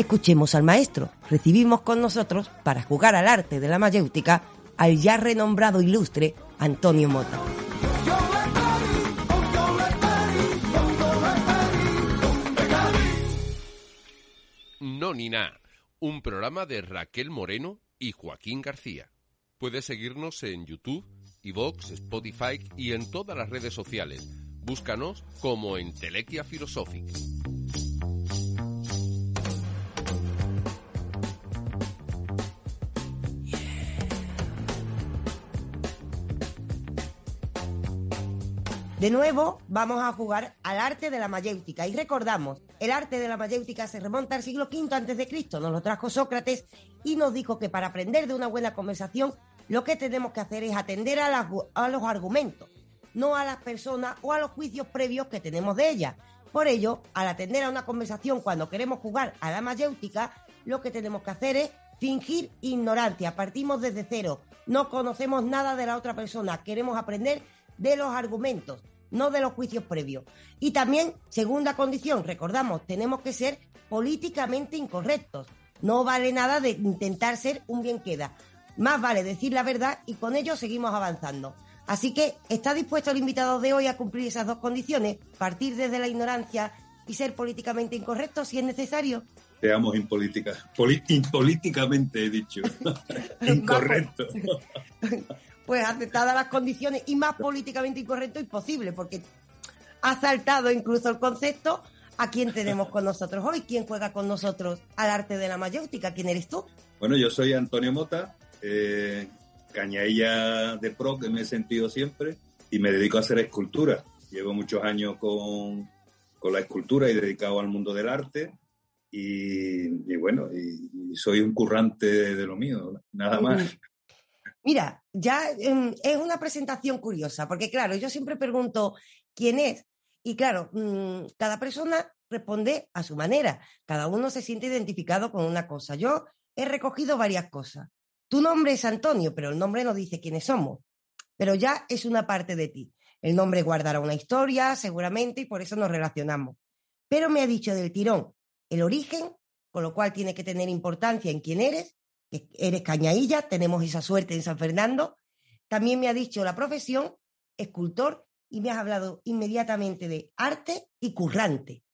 Speaker 2: Escuchemos al maestro. Recibimos con nosotros, para jugar al arte de la mayéutica, al ya renombrado ilustre Antonio Mota.
Speaker 3: No ni na, un programa de Raquel Moreno y Joaquín García. Puedes seguirnos en YouTube, iVoox, Spotify y en todas las redes sociales. Búscanos como Entelequia Philosophic.
Speaker 2: De nuevo, vamos a jugar al arte de la mayéutica. Y recordamos, el arte de la mayéutica se remonta al siglo V Cristo. Nos lo trajo Sócrates y nos dijo que para aprender de una buena conversación, lo que tenemos que hacer es atender a los argumentos, no a las personas o a los juicios previos que tenemos de ellas. Por ello, al atender a una conversación cuando queremos jugar a la mayéutica, lo que tenemos que hacer es fingir ignorancia. Partimos desde cero. No conocemos nada de la otra persona. Queremos aprender de los argumentos. No de los juicios previos. Y también, segunda condición, recordamos, tenemos que ser políticamente incorrectos. No vale nada de intentar ser un bien queda. Más vale decir la verdad y con ello seguimos avanzando. Así que, ¿está dispuesto el invitado de hoy a cumplir esas dos condiciones? Partir desde la ignorancia y ser políticamente incorrecto si es necesario.
Speaker 11: Seamos impolítica, impolíticamente he dicho. Incorrecto.
Speaker 2: Pues aceptadas las condiciones y más políticamente incorrecto imposible, porque ha saltado incluso el concepto a quién tenemos con nosotros hoy, quién juega con nosotros al arte de la mayéutica, quién eres tú.
Speaker 11: Bueno, yo soy Antonio Mota, eh, cañailla de pro que me he sentido siempre y me dedico a hacer escultura. Llevo muchos años con, con la escultura y dedicado al mundo del arte y, y bueno, y, y soy un currante de, de lo mío, nada más.
Speaker 2: Mira, ya em, es una presentación curiosa, porque claro, yo siempre pregunto quién es. Y claro, mm, cada persona responde a su manera. Cada uno se siente identificado con una cosa. Yo he recogido varias cosas. Tu nombre es Antonio, pero el nombre no dice quiénes somos. Pero ya es una parte de ti. El nombre guardará una historia, seguramente, y por eso nos relacionamos. Pero me ha dicho del tirón el origen, con lo cual tiene que tener importancia en quién eres, que eres cañailla, tenemos esa suerte en San Fernando. También me ha dicho la profesión, escultor, y me has hablado inmediatamente de arte y currante.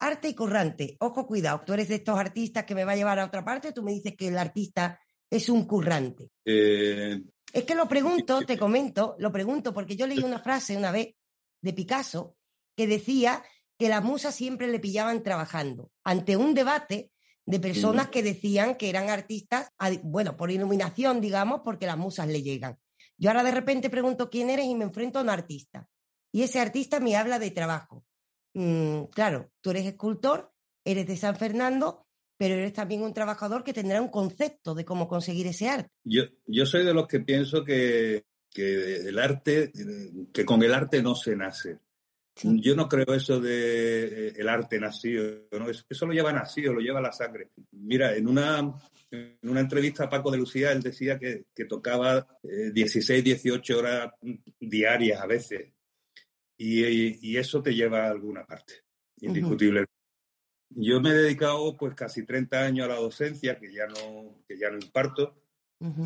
Speaker 2: Arte y currante. Ojo, cuidado, tú eres de estos artistas que me va a llevar a otra parte, tú me dices que el artista es un currante.
Speaker 11: Eh,
Speaker 2: Es que lo pregunto, te comento, lo pregunto porque yo leí una frase una vez de Picasso que decía que las musas siempre le pillaban trabajando ante un debate de personas que decían que eran artistas, bueno, por iluminación, digamos, porque las musas le llegan. Yo ahora de repente pregunto quién eres y me enfrento a un artista. Y ese artista me habla de trabajo. Mm, claro, tú eres escultor, eres de San Fernando, pero eres también un trabajador que tendrá un concepto de cómo conseguir ese arte.
Speaker 11: yo, yo soy de los que pienso que, que el arte, que con el arte no se nace. Yo no creo eso de eh, el arte nacido, ¿no? Eso, eso lo lleva nacido, lo lleva la sangre. Mira, en una, en una entrevista a Paco de Lucía, él decía que, que tocaba eh, 16, 18 horas diarias a veces. Y, y eso te lleva a alguna parte, indiscutible. Yo me he dedicado pues casi 30 años a la docencia, que ya no, que ya no imparto,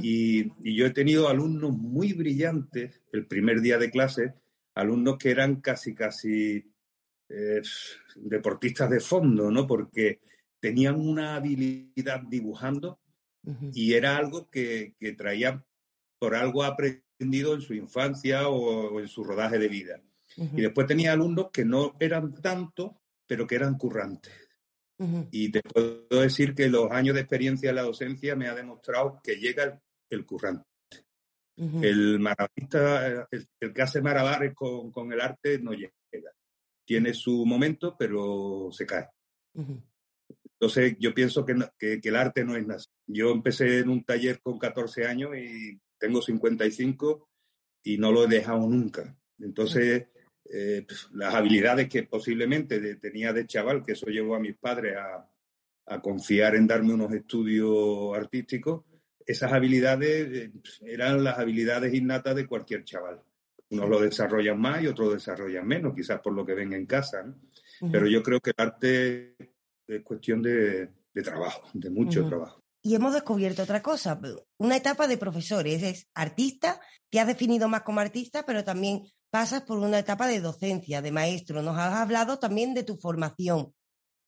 Speaker 11: y, y yo he tenido alumnos muy brillantes el primer día de clase, alumnos que eran casi, casi eh, deportistas de fondo, ¿no? Porque tenían una habilidad dibujando y era algo que, que traían por algo aprendido en su infancia o, o en su rodaje de vida. Y después tenía alumnos que no eran tanto, pero que eran currantes. Y te puedo decir que los años de experiencia en la docencia me ha demostrado que llega el, el currante. El maravista, el, el que hace malabares con, con, el arte no llega. Tiene su momento, pero se cae. Entonces yo pienso que, no, que, que, el arte no es nada. Yo empecé en un taller con 14 años y tengo 55 y no lo he dejado nunca. Entonces, eh, pues, las habilidades que posiblemente de, tenía de chaval, que eso llevó a mis padres a, a, confiar en darme unos estudios artísticos, esas habilidades eh, eran las habilidades innatas de cualquier chaval. Unos lo desarrollan más y otros desarrollan menos, quizás por lo que ven en casa. ¿no? Uh -huh. Pero yo creo que el arte es cuestión de, de trabajo, de mucho uh -huh. trabajo.
Speaker 2: Y hemos descubierto otra cosa, una etapa de profesores, es artista, te has definido más como artista, pero también pasas por una etapa de docencia, de maestro. Nos has hablado también de tu formación.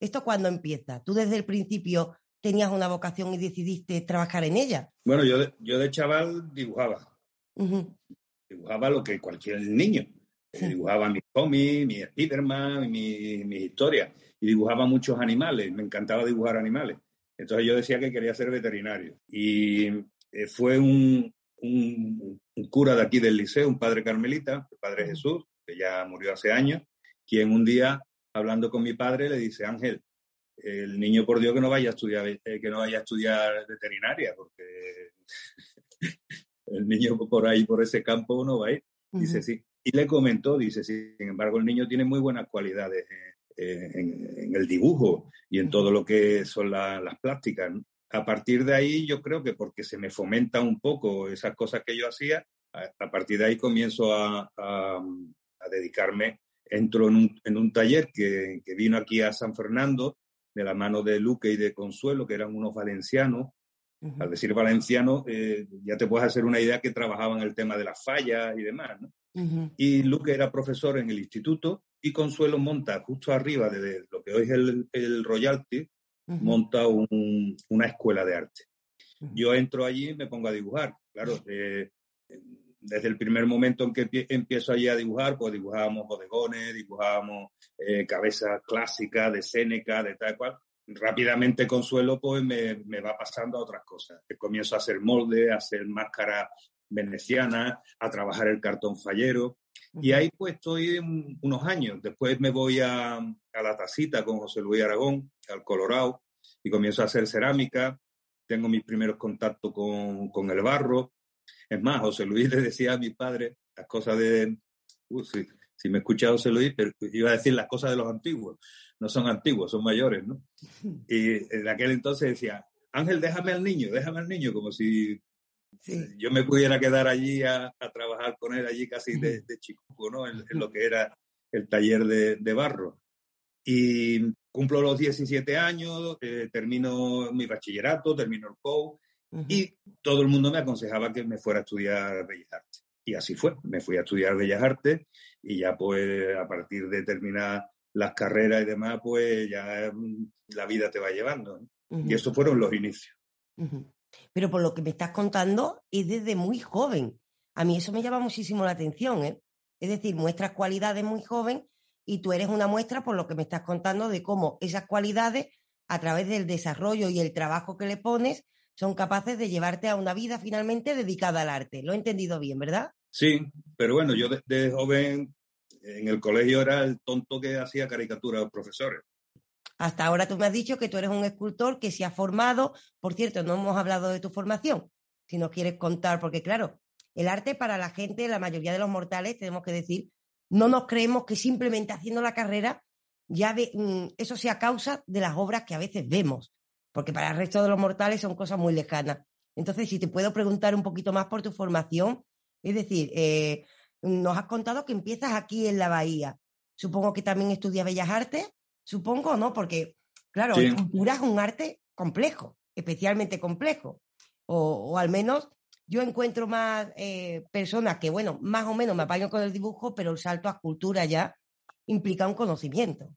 Speaker 2: ¿Esto cuándo empieza? ¿Tú desde el principio tenías una vocación y decidiste trabajar en ella?
Speaker 11: Bueno, yo de, yo de chaval dibujaba. Uh -huh. Dibujaba lo que cualquier niño. Sí. Dibujaba mis cómics, mi Spiderman, mis mi historias. Y dibujaba muchos animales. Me encantaba dibujar animales. Entonces yo decía que quería ser veterinario. Y eh, fue un, un, un, cura de aquí del liceo, un padre carmelita, el padre Jesús, que ya murió hace años, quien un día, hablando con mi padre, le dice, Ángel, el niño por Dios que no vaya a estudiar, eh, que no vaya a estudiar veterinaria, porque el niño por ahí, por ese campo, no va a ir. Uh -huh. Dice, sí. Y le comentó, dice, sin embargo, el niño tiene muy buenas cualidades eh, en, en, el dibujo y en todo lo que son la, las plásticas. ¿no? A partir de ahí, yo creo que porque se me fomenta un poco esas cosas que yo hacía, a, a partir de ahí comienzo a, a a dedicarme. Entro en un, en un taller que, que, vino aquí a San Fernando de la mano de Luque y de Consuelo, que eran unos valencianos. Uh -huh. Al decir valenciano, eh, ya te puedes hacer una idea que trabajaban el tema de las fallas y demás. ¿no? Uh -huh. Y Luque era profesor en el instituto y Consuelo monta justo arriba de lo que hoy es el, el Royalty, uh -huh. monta un, una escuela de arte. Yo entro allí y me pongo a dibujar. Claro, eh, desde el primer momento en que empiezo allí a dibujar, pues dibujábamos bodegones, dibujábamos eh, cabezas clásicas de Séneca, de tal cual. Rápidamente Consuelo pues me, me, va pasando a otras cosas. Comienzo a hacer molde, a hacer máscaras venecianas, a trabajar el cartón fallero. Y ahí pues estoy unos años. Después me voy a, a la tacita con José Luis Aragón, al Colorado, y comienzo a hacer cerámica. Tengo mis primeros contactos con, con el barro. Es más, José Luis le decía a mi padre las cosas de... Uh, si, si, me escucha José Luis, pero iba a decir las cosas de los antiguos. No son antiguos, son mayores, ¿no? Y en aquel entonces decía, Ángel, déjame al niño, déjame al niño, como si sí. yo me pudiera quedar allí a, a, trabajar con él allí casi de, de chico, ¿no? En, en, lo que era el taller de, de barro. Y cumplo los 17 años, eh, termino mi bachillerato, termino el POU, Uh -huh. Y todo el mundo me aconsejaba que me fuera a estudiar Bellas Artes. Y así fue, me fui a estudiar Bellas Artes y ya pues a partir de terminar las carreras y demás, pues ya la vida te va llevando. ¿no? Uh -huh. Y esos fueron los inicios.
Speaker 2: Uh -huh. Pero por lo que me estás contando, es desde muy joven. A mí eso me llama muchísimo la atención, ¿eh? Es decir, muestras cualidades muy joven y tú eres una muestra por lo que me estás contando de cómo esas cualidades, a través del desarrollo y el trabajo que le pones, son capaces de llevarte a una vida finalmente dedicada al arte. Lo he entendido bien, ¿verdad?
Speaker 11: Sí, pero bueno, yo desde de joven en el colegio era el tonto que hacía caricaturas a los profesores.
Speaker 2: Hasta ahora tú me has dicho que tú eres un escultor que se ha formado. Por cierto, no hemos hablado de tu formación. Si nos quieres contar, porque claro, el arte para la gente, la mayoría de los mortales, tenemos que decir, no nos creemos que simplemente haciendo la carrera ya ve, mm, eso sea causa de las obras que a veces vemos porque para el resto de los mortales son cosas muy lejanas. Entonces, si te puedo preguntar un poquito más por tu formación, es decir, eh, nos has contado que empiezas aquí en la Bahía. Supongo que también estudias Bellas Artes, supongo, ¿no? Porque, claro, sí. cultura es un arte complejo, especialmente complejo. O, o al menos yo encuentro más eh, personas que, bueno, más o menos me apaño con el dibujo, pero el salto a escultura ya implica un conocimiento.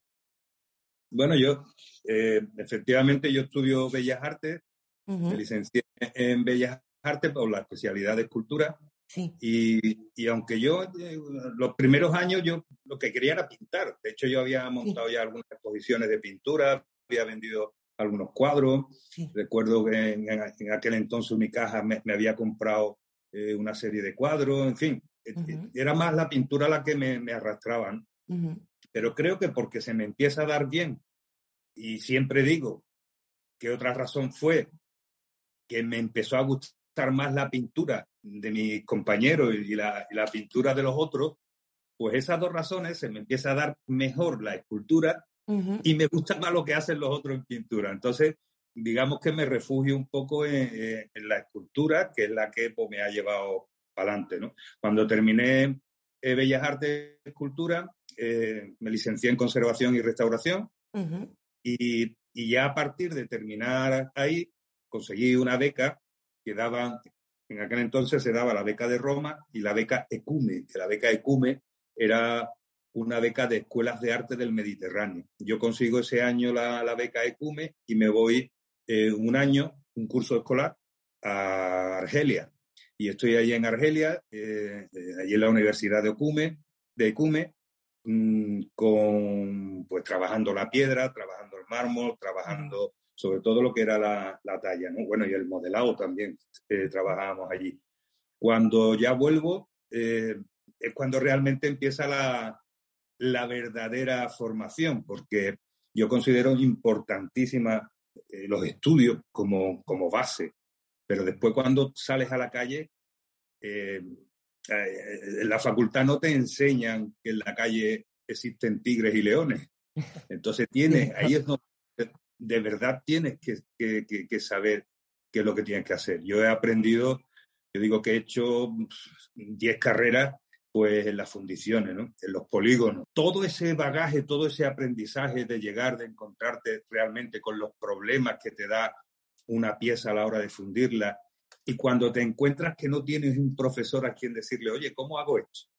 Speaker 11: Bueno, yo eh, efectivamente yo estudio Bellas Artes, uh -huh. me licencié en Bellas Artes por la especialidad de escultura.
Speaker 2: Sí.
Speaker 11: Y, y, aunque yo, eh, los primeros años, yo lo que quería era pintar. De hecho, yo había montado sí. ya algunas exposiciones de pintura, había vendido algunos cuadros.
Speaker 2: Sí.
Speaker 11: Recuerdo que en, en, aquel entonces mi caja me, me había comprado eh, una serie de cuadros, en fin. Uh -huh. Era más la pintura la que me, me arrastraban. Uh -huh pero creo que porque se me empieza a dar bien, y siempre digo que otra razón fue que me empezó a gustar más la pintura de mis compañeros y la, y la pintura de los otros, pues esas dos razones se me empieza a dar mejor la escultura uh -huh. y me gusta más lo que hacen los otros en pintura. Entonces, digamos que me refugio un poco en, en la escultura, que es la que pues, me ha llevado para adelante. ¿no? Cuando terminé eh, Bellas Artes Escultura, eh, me licencié en conservación y restauración uh -huh. y, y, ya a partir de terminar ahí conseguí una beca que daban, en aquel entonces se daba la beca de Roma y la beca ECUME, que la beca ECUME era una beca de escuelas de arte del Mediterráneo. Yo consigo ese año la, la beca ECUME y me voy eh, un año, un curso escolar, a Argelia. Y estoy allí en Argelia, eh, eh allí en la Universidad de ECUME, de ECUME Mm, con, pues trabajando la piedra, trabajando el mármol, trabajando sobre todo lo que era la, la talla, ¿no? Bueno, y el modelado también eh, trabajábamos allí. Cuando ya vuelvo, eh, es cuando realmente empieza la, la verdadera formación, porque yo considero importantísima eh, los estudios como, como base, pero después cuando sales a la calle, eh, en la facultad no te enseñan que en la calle existen tigres y leones. Entonces tienes, ahí es donde de verdad tienes que, que, que, saber qué es lo que tienes que hacer. Yo he aprendido, yo digo que he hecho 10 carreras pues en las fundiciones, ¿no? en los polígonos. Todo ese bagaje, todo ese aprendizaje de llegar, de encontrarte realmente con los problemas que te da una pieza a la hora de fundirla, y cuando te encuentras que no tienes un profesor a quien decirle, oye, ¿cómo hago esto?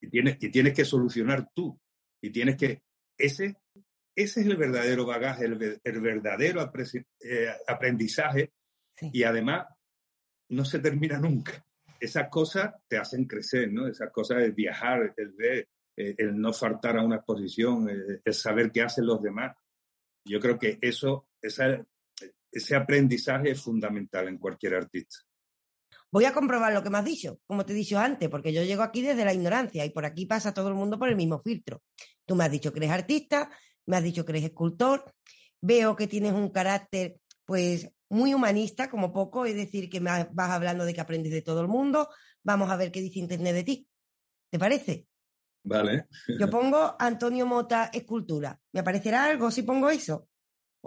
Speaker 11: Y tienes, y tienes que solucionar tú. Y tienes que... Ese, ese es el verdadero bagaje, el, el verdadero eh, aprendizaje. Y además, no se termina nunca. Esas cosas te hacen crecer, ¿no? Esas cosas de viajar, el ver, eh, el no faltar a una exposición, el, el saber qué hacen los demás. Yo creo que eso, esa, ese aprendizaje es fundamental en cualquier artista.
Speaker 2: Voy a comprobar lo que me has dicho, como te he dicho antes, porque yo llego aquí desde la ignorancia y por aquí pasa todo el mundo por el mismo filtro. Tú me has dicho que eres artista, me has dicho que eres escultor, veo que tienes un carácter, pues, muy humanista, como poco, es decir, que me vas hablando de que aprendes de todo el mundo. Vamos a ver qué dice Internet de ti. ¿Te parece?
Speaker 11: Vale.
Speaker 2: Yo pongo Antonio Mota Escultura. ¿Me aparecerá algo si pongo eso?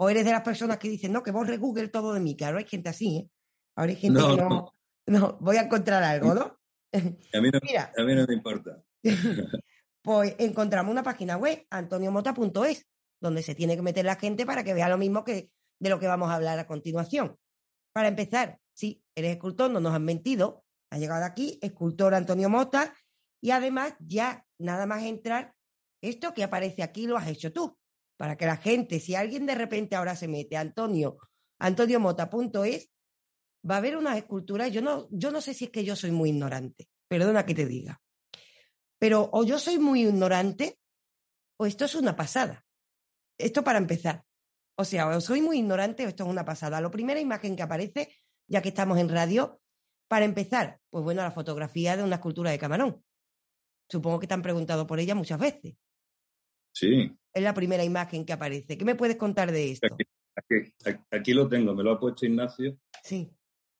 Speaker 2: ¿O eres de las personas que dicen, no, que borre Google todo de mí? Claro, hay gente así, ¿eh? Ahora hay gente
Speaker 11: No,
Speaker 2: que no, voy a encontrar algo, ¿no?
Speaker 11: A mí no,
Speaker 2: Mira.
Speaker 11: a mí no me importa.
Speaker 2: Pues encontramos una página web, antoniomota.es, donde se tiene que meter la gente para que vea lo mismo que de lo que vamos a hablar a continuación. Para empezar, sí, eres escultor, no nos han mentido, ha llegado aquí, escultor Antonio Mota, y además ya nada más entrar, esto que aparece aquí lo has hecho tú, para que la gente, si alguien de repente ahora se mete a Antonio, antoniomota.es, va a ver unas esculturas, yo no, yo no sé si es que yo soy muy ignorante, perdona que te diga, pero o yo soy muy ignorante o esto es una pasada. Esto para empezar. O sea, o soy muy ignorante o esto es una pasada. La primera imagen que aparece, ya que estamos en radio, para empezar, pues bueno, la fotografía de una escultura de camarón. Supongo que te han preguntado por ella muchas veces.
Speaker 11: Sí,
Speaker 2: Es la primera imagen que aparece. ¿Qué me puedes contar de esto?
Speaker 11: aquí, aquí- aquí lo tengo, me lo ha puesto Ignacio.
Speaker 2: Sí.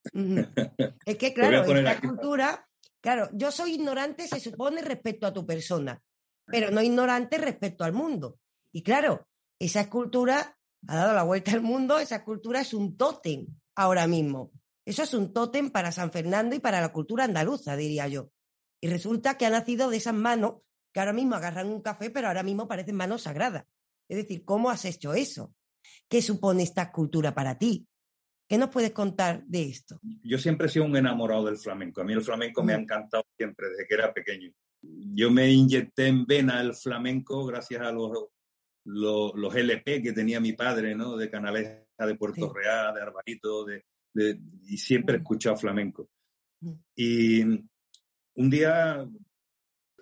Speaker 2: Es que, claro, esta
Speaker 11: aquí.
Speaker 2: escultura, claro, yo soy ignorante, se supone, respecto a tu persona, pero no ignorante respecto al mundo. Y claro, esa escultura ha dado la vuelta al mundo, esa escultura es un tótem ahora mismo. Eso es un tótem para San Fernando y para la cultura andaluza, diría yo. Y resulta que ha nacido de esas manos que ahora mismo agarran un café, pero ahora mismo parecen manos sagradas. Es decir, ¿cómo has hecho eso? ¿Qué supone esta escultura para ti? ¿Qué nos puedes contar de esto?
Speaker 11: Yo siempre he sido un enamorado del flamenco. A mí el flamenco me ha encantado siempre, desde que era pequeño. Yo me inyecté en vena el flamenco gracias a los, los, los LP que tenía mi padre, ¿no? De Canaleja, de Puerto Real, de Arbarito, de, de- y siempre he escuchado flamenco. Y un día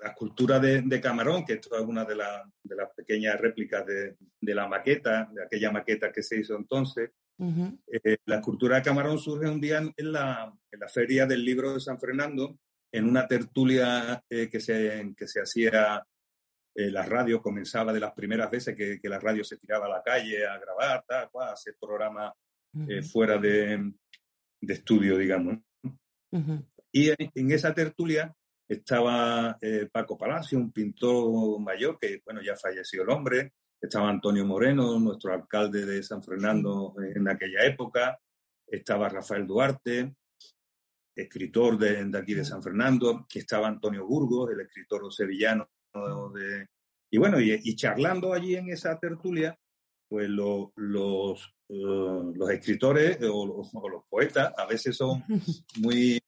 Speaker 11: la escultura de, de Camarón, que esto es una de, la- de las pequeñas réplicas de, de la maqueta, de aquella maqueta que se hizo entonces, eh, la escultura de Camarón surge un día en, la, en la Feria del Libro de San Fernando, en una tertulia eh, que, se, que se hacía, eh, la radio comenzaba de las primeras veces que, que la radio se tiraba a la calle a grabar, tal, a hacer programas eh, fuera de, de estudio, digamos. ¿no? Y en, en esa tertulia estaba eh, Paco Palacio, un pintor mayor que, bueno, ya falleció el hombre, estaba Antonio Moreno, nuestro alcalde de San Fernando en aquella época, estaba Rafael Duarte, escritor de, de aquí de San Fernando, que estaba Antonio Burgos, el escritor sevillano. De, y bueno, y, y charlando allí en esa tertulia, pues lo- los, eh, los escritores o los poetas a veces son muy,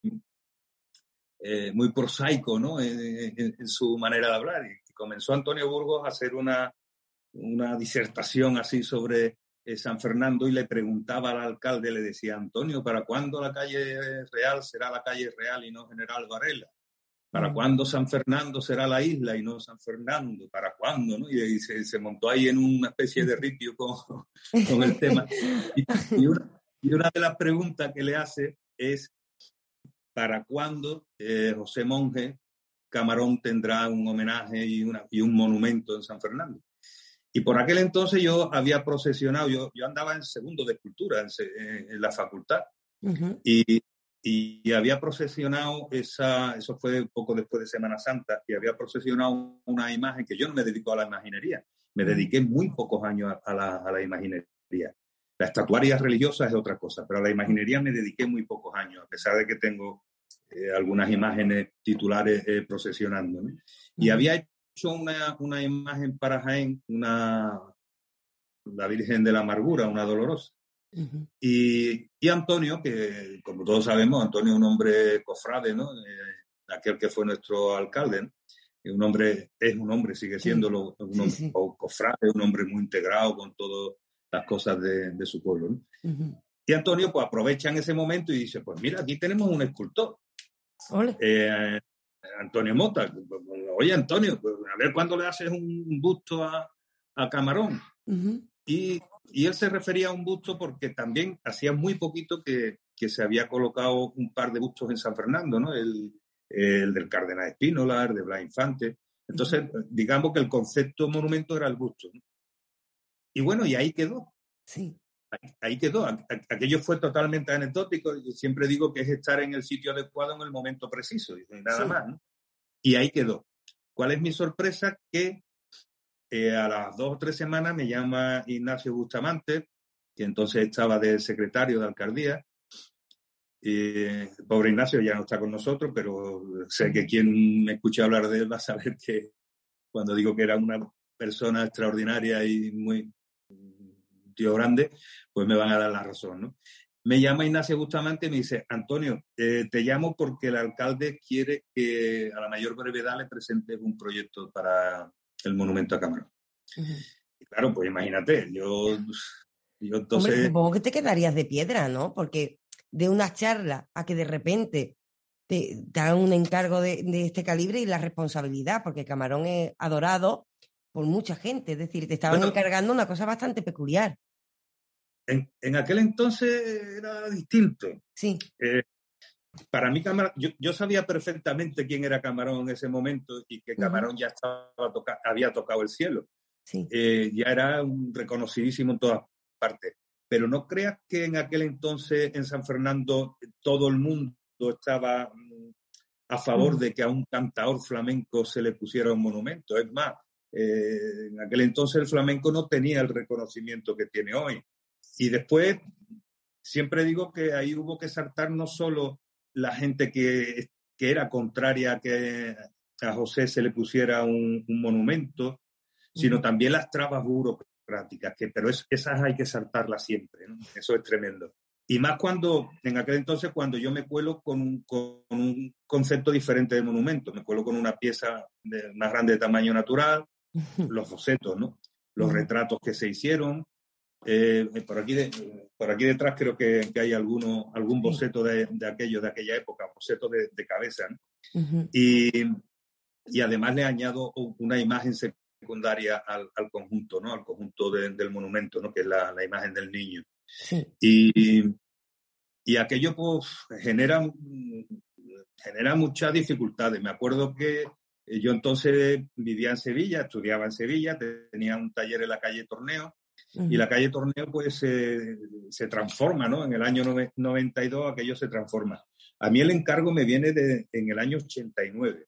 Speaker 11: eh, muy prosaico ¿no? en, en- en su manera de hablar. Y comenzó Antonio Burgos a hacer una, una disertación así sobre eh, San Fernando y le preguntaba al alcalde, le decía, Antonio, ¿para cuándo la calle real será la calle real y no General Varela? ¿Para cuándo San Fernando será la isla y no San Fernando? ¿Para cuándo? ¿no? Y, y se, se montó ahí en una especie de ripio con, con el tema. Y, y una, y una de las preguntas que le hace es, ¿para cuándo eh, José Monge Camarón tendrá un homenaje y, una, y un monumento en San Fernando? Y por aquel entonces yo había procesionado, yo, yo andaba en segundo de escultura en, la facultad y, y había procesionado esa, eso fue poco después de Semana Santa, y había procesionado una imagen que yo no me dedico a la imaginería, me dediqué muy pocos años a, a la, a la imaginería. La estatuaria religiosa es otra cosa, pero a la imaginería me dediqué muy pocos años, a pesar de que tengo eh, algunas imágenes titulares eh, procesionando. ¿no? Y había hecho una, una imagen para Jaén, una, la Virgen de la Amargura, una dolorosa. y, y, Antonio, que como todos sabemos, Antonio es un hombre cofrade, ¿no? Eh, aquel que fue nuestro alcalde, ¿no? un hombre, es un hombre, sigue siendo sí. un hombre sí, sí. cofrade, un hombre muy integrado con todas las cosas de, de su pueblo. ¿no? Uh -huh. Y Antonio pues aprovecha en ese momento y dice, pues mira, aquí tenemos un escultor. Eh, Antonio Mota. Oye, Antonio, pues, a ver cuándo le haces un busto a, a Camarón. Uh -huh. y, y, él se refería a un busto porque también hacía muy poquito que, que, se había colocado un par de bustos en San Fernando, ¿no? El, el del Cardenal Espínola, el de Blas Infante. Entonces, digamos que el concepto monumento era el busto. ¿no? Y bueno, y ahí quedó.
Speaker 2: Sí.
Speaker 11: Ahí, ahí quedó. Aquello fue totalmente anecdótico. Yo siempre digo que es estar en el sitio adecuado en el momento preciso y nada sí. más. ¿no? Y ahí quedó. ¿Cuál es mi sorpresa? Que eh, a las dos o tres semanas me llama Ignacio Bustamante, que entonces estaba de secretario de alcaldía. Y, pobre Ignacio ya no está con nosotros, pero sé que quien me escucha hablar de él va a saber que cuando digo que era una persona extraordinaria y muy tío grande, pues me van a dar la razón, ¿no? Me llama Ignacio Bustamante y me dice, Antonio, eh, te llamo porque el alcalde quiere que a la mayor brevedad le presentes un proyecto para el monumento a Camarón. Uh -huh. Y claro, pues imagínate, yo, yo entonces...
Speaker 2: Hombre, supongo que te quedarías de piedra, ¿no? Porque de una charla a que de repente te, te hagan un encargo de, de, este calibre y la responsabilidad, porque Camarón es adorado por mucha gente, es decir, te estaban bueno, encargando una cosa bastante peculiar.
Speaker 11: En, en, aquel entonces era distinto.
Speaker 2: Sí.
Speaker 11: Eh, para mí, Camarón, yo, yo, sabía perfectamente quién era Camarón en ese momento y que Camarón uh -huh. ya estaba toca, había tocado el cielo.
Speaker 2: Sí.
Speaker 11: Eh, ya era un reconocidísimo en todas partes. Pero no creas que en aquel entonces en San Fernando todo el mundo estaba mm, a favor uh -huh. de que a un cantador flamenco se le pusiera un monumento. Es más, eh, en aquel entonces el flamenco no tenía el reconocimiento que tiene hoy. Y después, siempre digo que ahí hubo que saltar no solo la gente que, que era contraria a que a José se le pusiera un, un monumento, sino también las trabas burocráticas, que, pero es, esas hay que saltarlas siempre, ¿no? eso es tremendo. Y más cuando, en aquel entonces, cuando yo me cuelo con un, con un concepto diferente de monumento, me cuelo con una pieza de, más grande de tamaño natural, los bocetos, ¿no? los retratos que se hicieron, eh, por, aquí de, por aquí detrás creo que, que hay alguno, algún boceto de, de, aquello, de aquella época, boceto de, de cabeza. ¿no? Uh -huh. y, y, además le añado una imagen secundaria al, al conjunto, ¿no? al conjunto de, del monumento, ¿no? que es la, la imagen del niño.
Speaker 2: Sí.
Speaker 11: Y, y aquello pues, genera, genera muchas dificultades. Me acuerdo que yo entonces vivía en Sevilla, estudiaba en Sevilla, tenía un taller en la calle Torneo y la calle Torneo pues eh, se transforma, ¿no? En el año 92 aquello se transforma. A mí el encargo me viene de, en el año 89.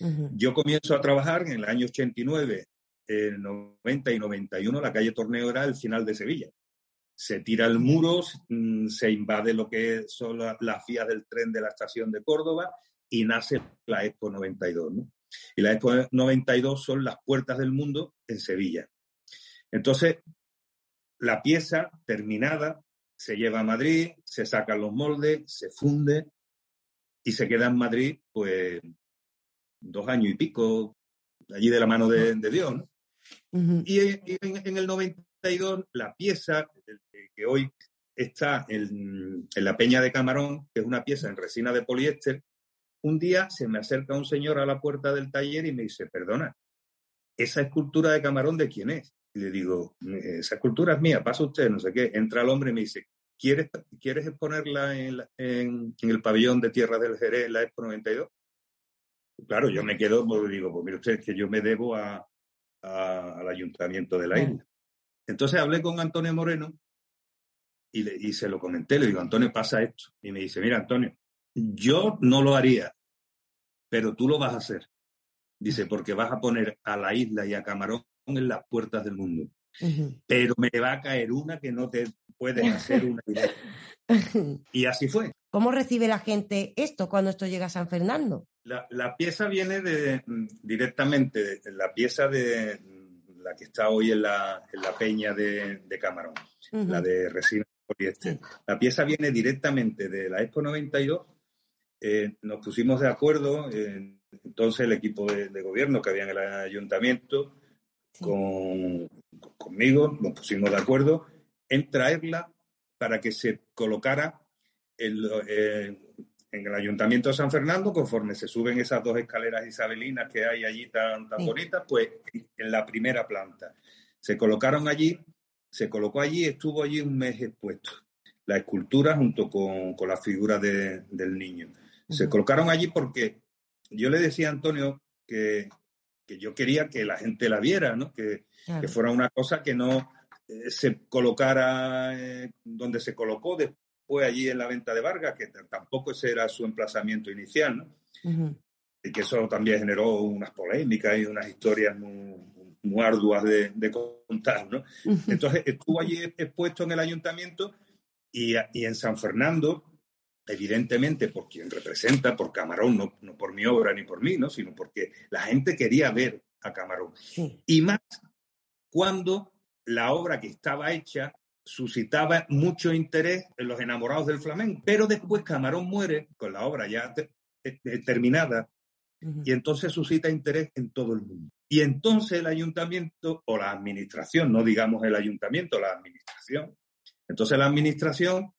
Speaker 11: Uh -huh. Yo comienzo a trabajar en el año 89, el 90 y 91 la calle Torneo era el final de Sevilla. Se tira el muro, mm, se invade lo que son las vías del tren de la estación de Córdoba y nace la Expo 92, ¿no? Y la Expo 92 son las puertas del mundo en Sevilla. Entonces, la pieza terminada se lleva a Madrid, se sacan los moldes, se funde y se queda en Madrid, pues, dos años y pico, allí de la mano de, de Dios. ¿no? Uh -huh. Y en, en, el 92, la pieza que hoy está en, en, la Peña de Camarón, que es una pieza en resina de poliéster, un día se me acerca un señor a la puerta del taller y me dice, perdona, ¿esa escultura de Camarón de quién es? Y le digo, esa escultura es mía, pasa usted, no sé qué. Entra el hombre y me dice, ¿quieres, ¿quieres exponerla en, en, en el pabellón de Tierra del Jerez, la Expo 92? Claro, yo me quedo, pues digo, pues mire usted, que yo me debo a, a, al ayuntamiento de la isla. Entonces hablé con Antonio Moreno y, le, y se lo comenté, le digo, Antonio, pasa esto. Y me dice, mira, Antonio, yo no lo haría, pero tú lo vas a hacer. Dice, porque vas a poner a la isla y a Camarón en las puertas del mundo. Uh -huh. Pero me va a caer una que no te puedes hacer una idea. y así fue.
Speaker 2: ¿Cómo recibe la gente esto cuando esto llega a San Fernando?
Speaker 11: La, la pieza viene de, mm, directamente, de, la pieza de mm, la que está hoy en la, en la peña de, de Camarón,
Speaker 2: Ujú.
Speaker 11: la de resina poliéster. La pieza viene directamente de la Expo 92. Eh, nos pusimos de acuerdo, eh, entonces el equipo de, de gobierno que había en el ayuntamiento, con, conmigo, nos pusimos de acuerdo en traerla para que se colocara en, eh, en el Ayuntamiento de San Fernando, conforme se suben esas dos escaleras isabelinas que hay allí tan, tan
Speaker 2: Sí.
Speaker 11: bonitas, pues en la primera planta. Se colocaron allí, se colocó allí, estuvo allí un mes expuesto. La escultura junto con, con la figura de- del niño. Se colocaron allí porque yo le decía a Antonio que, que yo quería que la gente la viera, ¿no? Que,
Speaker 2: Claro.
Speaker 11: que fuera una cosa que no eh, se colocara eh, donde se colocó después allí en la venta de Vargas, que tampoco ese era su emplazamiento inicial, ¿no? Y que eso también generó unas polémicas y unas historias muy, muy arduas de, de contar, ¿no? Entonces estuvo allí expuesto en el ayuntamiento y, y en San Fernando, evidentemente por quien representa, por Camarón, no, no por mi obra ni por mí, ¿no? sino porque la gente quería ver a Camarón.
Speaker 2: Sí.
Speaker 11: Y más cuando la obra que estaba hecha suscitaba mucho interés en los enamorados del flamenco. Pero después Camarón muere con la obra ya te- eh, eh, terminada y entonces suscita interés en todo el mundo. Y entonces el ayuntamiento o la administración, no digamos el ayuntamiento, la administración, entonces la administración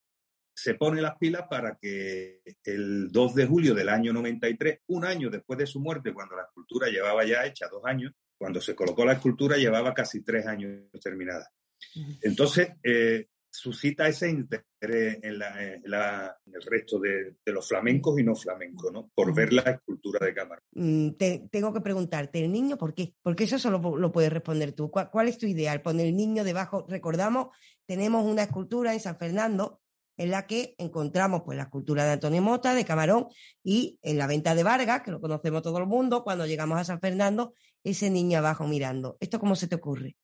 Speaker 11: se pone las pilas para que el 2 de julio del año 93, un año después de su muerte, cuando la escultura llevaba ya hecha dos años, cuando se colocó la escultura llevaba casi tres años terminada. Entonces, eh, suscita ese interés en, la- en la- en el resto de, de los flamencos y no flamencos, ¿no? Por ver la escultura de cámara.
Speaker 2: Mm, te- tengo que preguntarte, ¿el niño por qué? Porque eso solo lo puedes responder tú. ¿Cuál, cuál es tu ideal? Poner el niño debajo. Recordamos, tenemos una escultura en San Fernando en la que encontramos pues la escultura de Antonio Mota, de Camarón, y en la venta de Vargas, que lo conocemos todo el mundo, cuando llegamos a San Fernando, ese niño abajo mirando. ¿Esto cómo se te ocurre?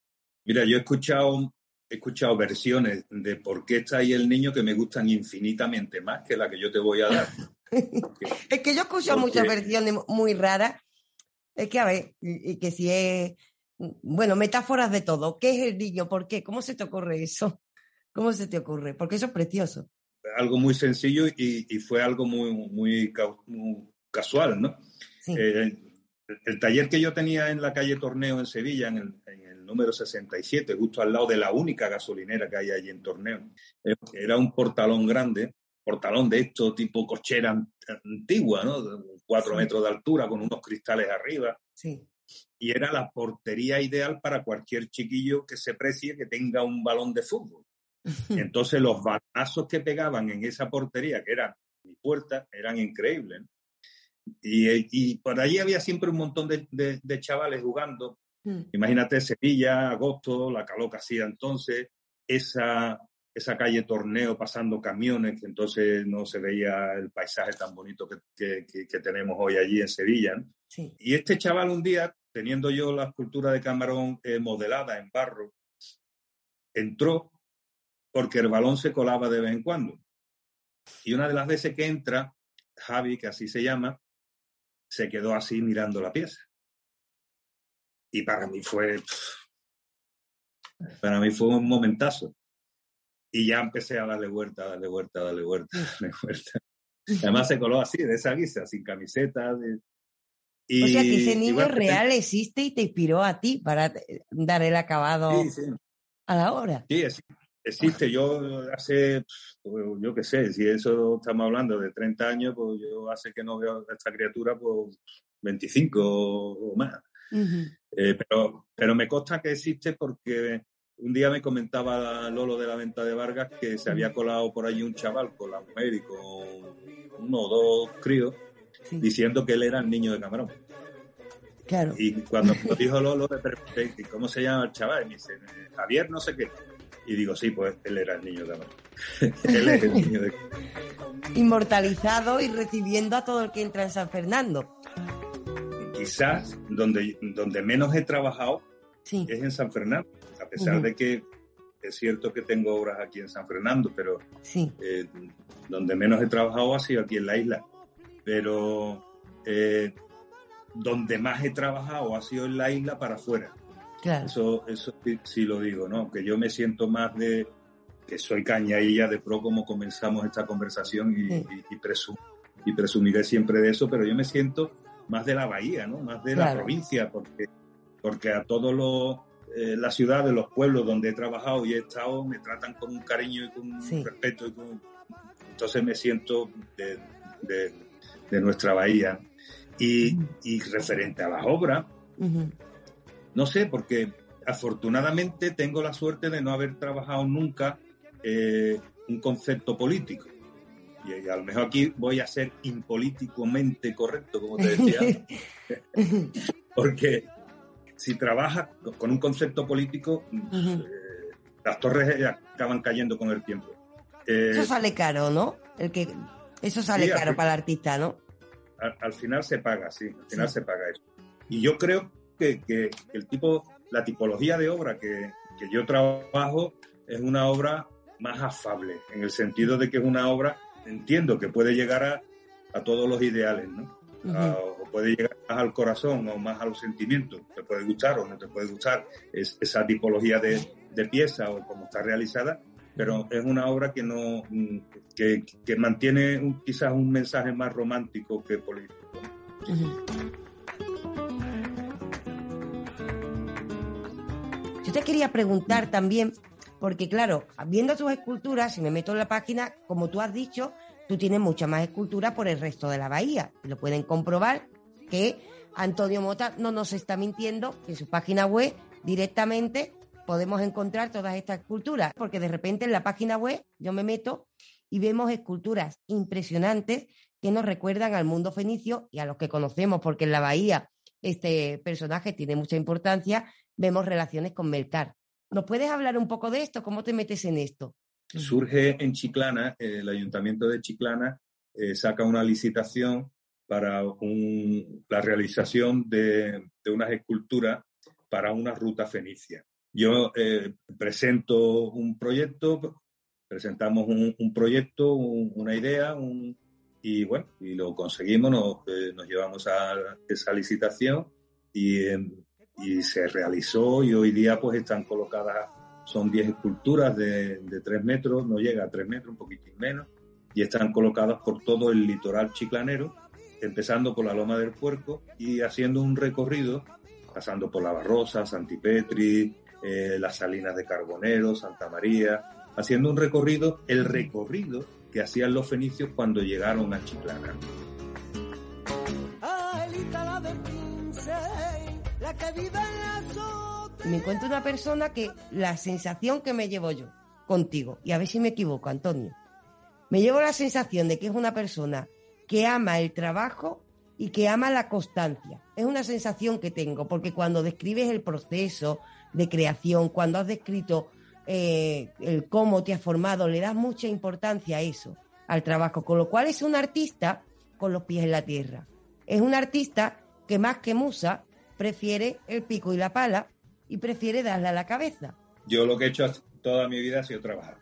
Speaker 11: Mira, yo he escuchado, he escuchado versiones de por qué está ahí el niño que me gustan infinitamente más que la que yo te voy a dar.
Speaker 2: Es que yo escucho
Speaker 11: Porque-
Speaker 2: muchas versiones muy raras. Es que, a ver, y, y que si es, bueno, metáforas de todo. ¿Qué es el niño? ¿Por qué? ¿Cómo se te ocurre eso? ¿Cómo se te ocurre? Porque eso es precioso.
Speaker 11: algo muy sencillo y, y fue algo muy, muy, muy casual, ¿no?
Speaker 2: Sí.
Speaker 11: Eh, el, taller que yo tenía en la calle Torneo en Sevilla, en el, en el número 67, justo al lado de la única gasolinera que hay allí en Torneo, eh, era un portalón grande, portalón de esto tipo cochera an- antigua, ¿no? Cuatro
Speaker 2: Sí.
Speaker 11: metros de altura, con unos cristales arriba.
Speaker 2: Sí.
Speaker 11: Y era la portería ideal para cualquier chiquillo que se precie que tenga un balón de fútbol. Entonces los balazos que pegaban en esa portería, que era mi puerta, eran increíbles. ¿no? Y, y por allí había siempre un montón de, de- de chavales jugando.
Speaker 2: Mm.
Speaker 11: Imagínate Sevilla, agosto, la calor que hacía entonces, esa, esa calle Torneo pasando camiones, que entonces no se veía el paisaje tan bonito que, que- que- que tenemos hoy allí en Sevilla. ¿no?
Speaker 2: Sí.
Speaker 11: Y este chaval un día, teniendo yo la escultura de Camarón eh, modelada en barro, entró porque el balón se colaba de vez en cuando. Y una de las veces que entra, Javi, que así se llama, se quedó así mirando la pieza. Y para mí fue, para mí fue un momentazo. Y ya empecé a darle vuelta, darle vuelta, darle vuelta, darle vuelta. Además se coló así, de esa guisa, sin camiseta. de-
Speaker 2: o sea que
Speaker 11: y-
Speaker 2: ese
Speaker 11: y
Speaker 2: niño
Speaker 11: bueno,
Speaker 2: real existe y te inspiró a ti para eh, dar el acabado
Speaker 11: Sí, sí.
Speaker 2: a la obra.
Speaker 11: Sí, es- existe. Yo hace, pues, yo qué sé, si eso estamos hablando de 30 años, pues yo hace que no veo a esta criatura, pues 25 o más. Eh, pero, pero me consta que existe porque un día me comentaba Lolo de la venta de Vargas que se había colado por allí un chaval con la mujer y con uno o dos críos diciendo que él era el niño de Camarón.
Speaker 2: Claro.
Speaker 11: Y cuando dijo Lolo, le pregunté "¿Y cómo se llama el chaval. Y me dice, Javier, no sé qué. Y digo, sí, pues él era el niño de Camarón. él es el niño de
Speaker 2: Inmortalizado y recibiendo a todo el que entra en San Fernando.
Speaker 11: Quizás donde, donde menos he trabajado es en San Fernando. A pesar de que es cierto que tengo obras aquí en San Fernando, pero
Speaker 2: Sí.
Speaker 11: eh, donde menos he trabajado ha sido aquí en la isla. Pero eh, donde más he trabajado ha sido en la isla para afuera.
Speaker 2: Claro.
Speaker 11: Eso, eso sí, sí lo digo, ¿no? Que yo me siento más de que soy cañailla de pro como comenzamos esta conversación y,
Speaker 2: Sí.
Speaker 11: y- y presu- y presumiré siempre de eso, pero yo me siento más de la bahía, ¿no? Más de la provincia, porque, porque a todos los eh, las ciudades, los pueblos donde he trabajado y he estado me tratan con un cariño y con un
Speaker 2: Sí.
Speaker 11: respeto y con- entonces me siento de, de- de nuestra bahía y, y referente a las obras. No sé, porque afortunadamente tengo la suerte de no haber trabajado nunca eh, un concepto político. Y, y a lo mejor aquí voy a ser impolíticamente correcto, como te decía, porque si trabajas con un concepto político, eh, las torres acaban cayendo con el tiempo. Eh,
Speaker 2: Eso sale caro, ¿no? El que eso sale
Speaker 11: Sí,
Speaker 2: caro para el artista, ¿no?
Speaker 11: al, al final se paga, sí, al final
Speaker 2: Sí.
Speaker 11: se paga eso. Y yo creo que, que el tipo, la tipología de obra que, que yo trabajo es una obra más afable, en el sentido de que es una obra, entiendo que puede llegar a, a todos los ideales, ¿no?
Speaker 2: Ujú.
Speaker 11: A- o puede llegar más al corazón o más a los sentimientos, te puede gustar o no te puede gustar es, esa tipología de, de pieza o cómo está realizada, pero es una obra que no que, que mantiene un- quizás un mensaje más romántico que político.
Speaker 2: Yo te quería preguntar también, porque claro, viendo tus esculturas, si me meto en la página, como tú has dicho, tú tienes muchas más esculturas por el resto de la bahía. Lo pueden comprobar que Antonio Mota no nos está mintiendo, que en su página web directamente podemos encontrar todas estas esculturas, porque de repente en la página web yo me meto y vemos esculturas impresionantes que nos recuerdan al mundo fenicio y a los que conocemos, porque en la bahía este personaje tiene mucha importancia, vemos relaciones con Melcar. ¿Nos puedes hablar un poco de esto? ¿Cómo te metes en esto?
Speaker 11: Surge en Chiclana, el ayuntamiento de Chiclana eh, saca una licitación para la realización de, de unas esculturas para una ruta fenicia. Yo eh, presento un proyecto, presentamos un, proyecto, un- una idea, y bueno, y lo conseguimos, nos, eh, llevamos a esa licitación y, eh, y se realizó y hoy día pues están colocadas, son 10 esculturas de, de 3 metros, no llega a 3 metros, un poquitín menos, y están colocadas por todo el litoral chiclanero, empezando por la Loma del Puerco y haciendo un recorrido, pasando por La Barrosa, Santipetri, eh, las Salinas de Carbonero, Santa María, haciendo un recorrido, el recorrido que hacían los fenicios cuando llegaron a Chiclana.
Speaker 2: Me encuentro una persona que la sensación que me llevo yo contigo, y a ver si me equivoco, Antonio, me llevo la sensación de que es una persona que ama el trabajo y que ama la constancia. Es una sensación que tengo, porque cuando describes el proceso de creación, cuando has descrito eh, el cómo te has formado, le das mucha importancia a eso, al trabajo, con lo cual es un artista con los pies en la tierra. Es un artista que más que musa prefiere el pico y la pala y prefiere darle a la cabeza.
Speaker 11: Yo lo que he hecho toda mi vida ha sido trabajar.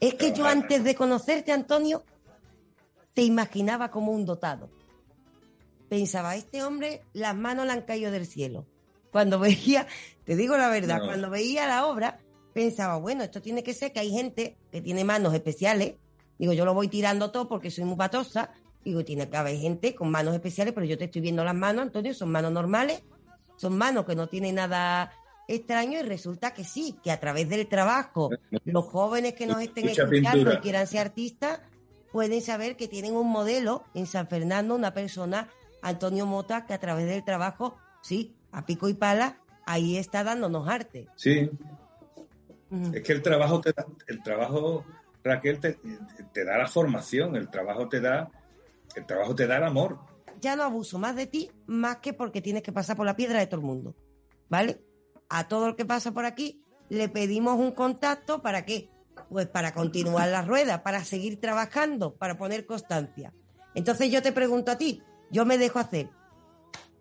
Speaker 2: Es que yo antes de conocerte, Antonio, te imaginaba como un dotado. Pensaba, este hombre, las manos le han caído del cielo. Cuando veía, te digo la verdad,
Speaker 11: No.
Speaker 2: cuando veía la obra, pensaba, bueno, esto tiene que ser que hay gente que tiene manos especiales. Digo, yo lo voy tirando todo porque soy muy patosa. Digo, tiene que haber gente con manos especiales, pero yo te estoy viendo las manos, Antonio, son manos normales, son manos que no tienen nada extraño y resulta que sí, que a través del trabajo, los jóvenes que nos estén
Speaker 11: Mucha
Speaker 2: escuchando
Speaker 11: pintura.
Speaker 2: y quieran ser artistas, pueden saber que tienen un modelo en San Fernando, una persona, Antonio Mota, que a través del trabajo, sí, a pico y pala, ahí está dándonos arte.
Speaker 11: Sí. Es que el trabajo te da, el trabajo, Raquel, te, te da la formación, el trabajo te da, el trabajo te da el amor.
Speaker 2: Ya no abuso más de ti, más que porque tienes que pasar por la piedra de todo el mundo. ¿Vale? A todo el que pasa por aquí le pedimos un contacto para qué? Pues para continuar la rueda, para seguir trabajando, para poner constancia. Entonces yo te pregunto a ti, yo me dejo hacer.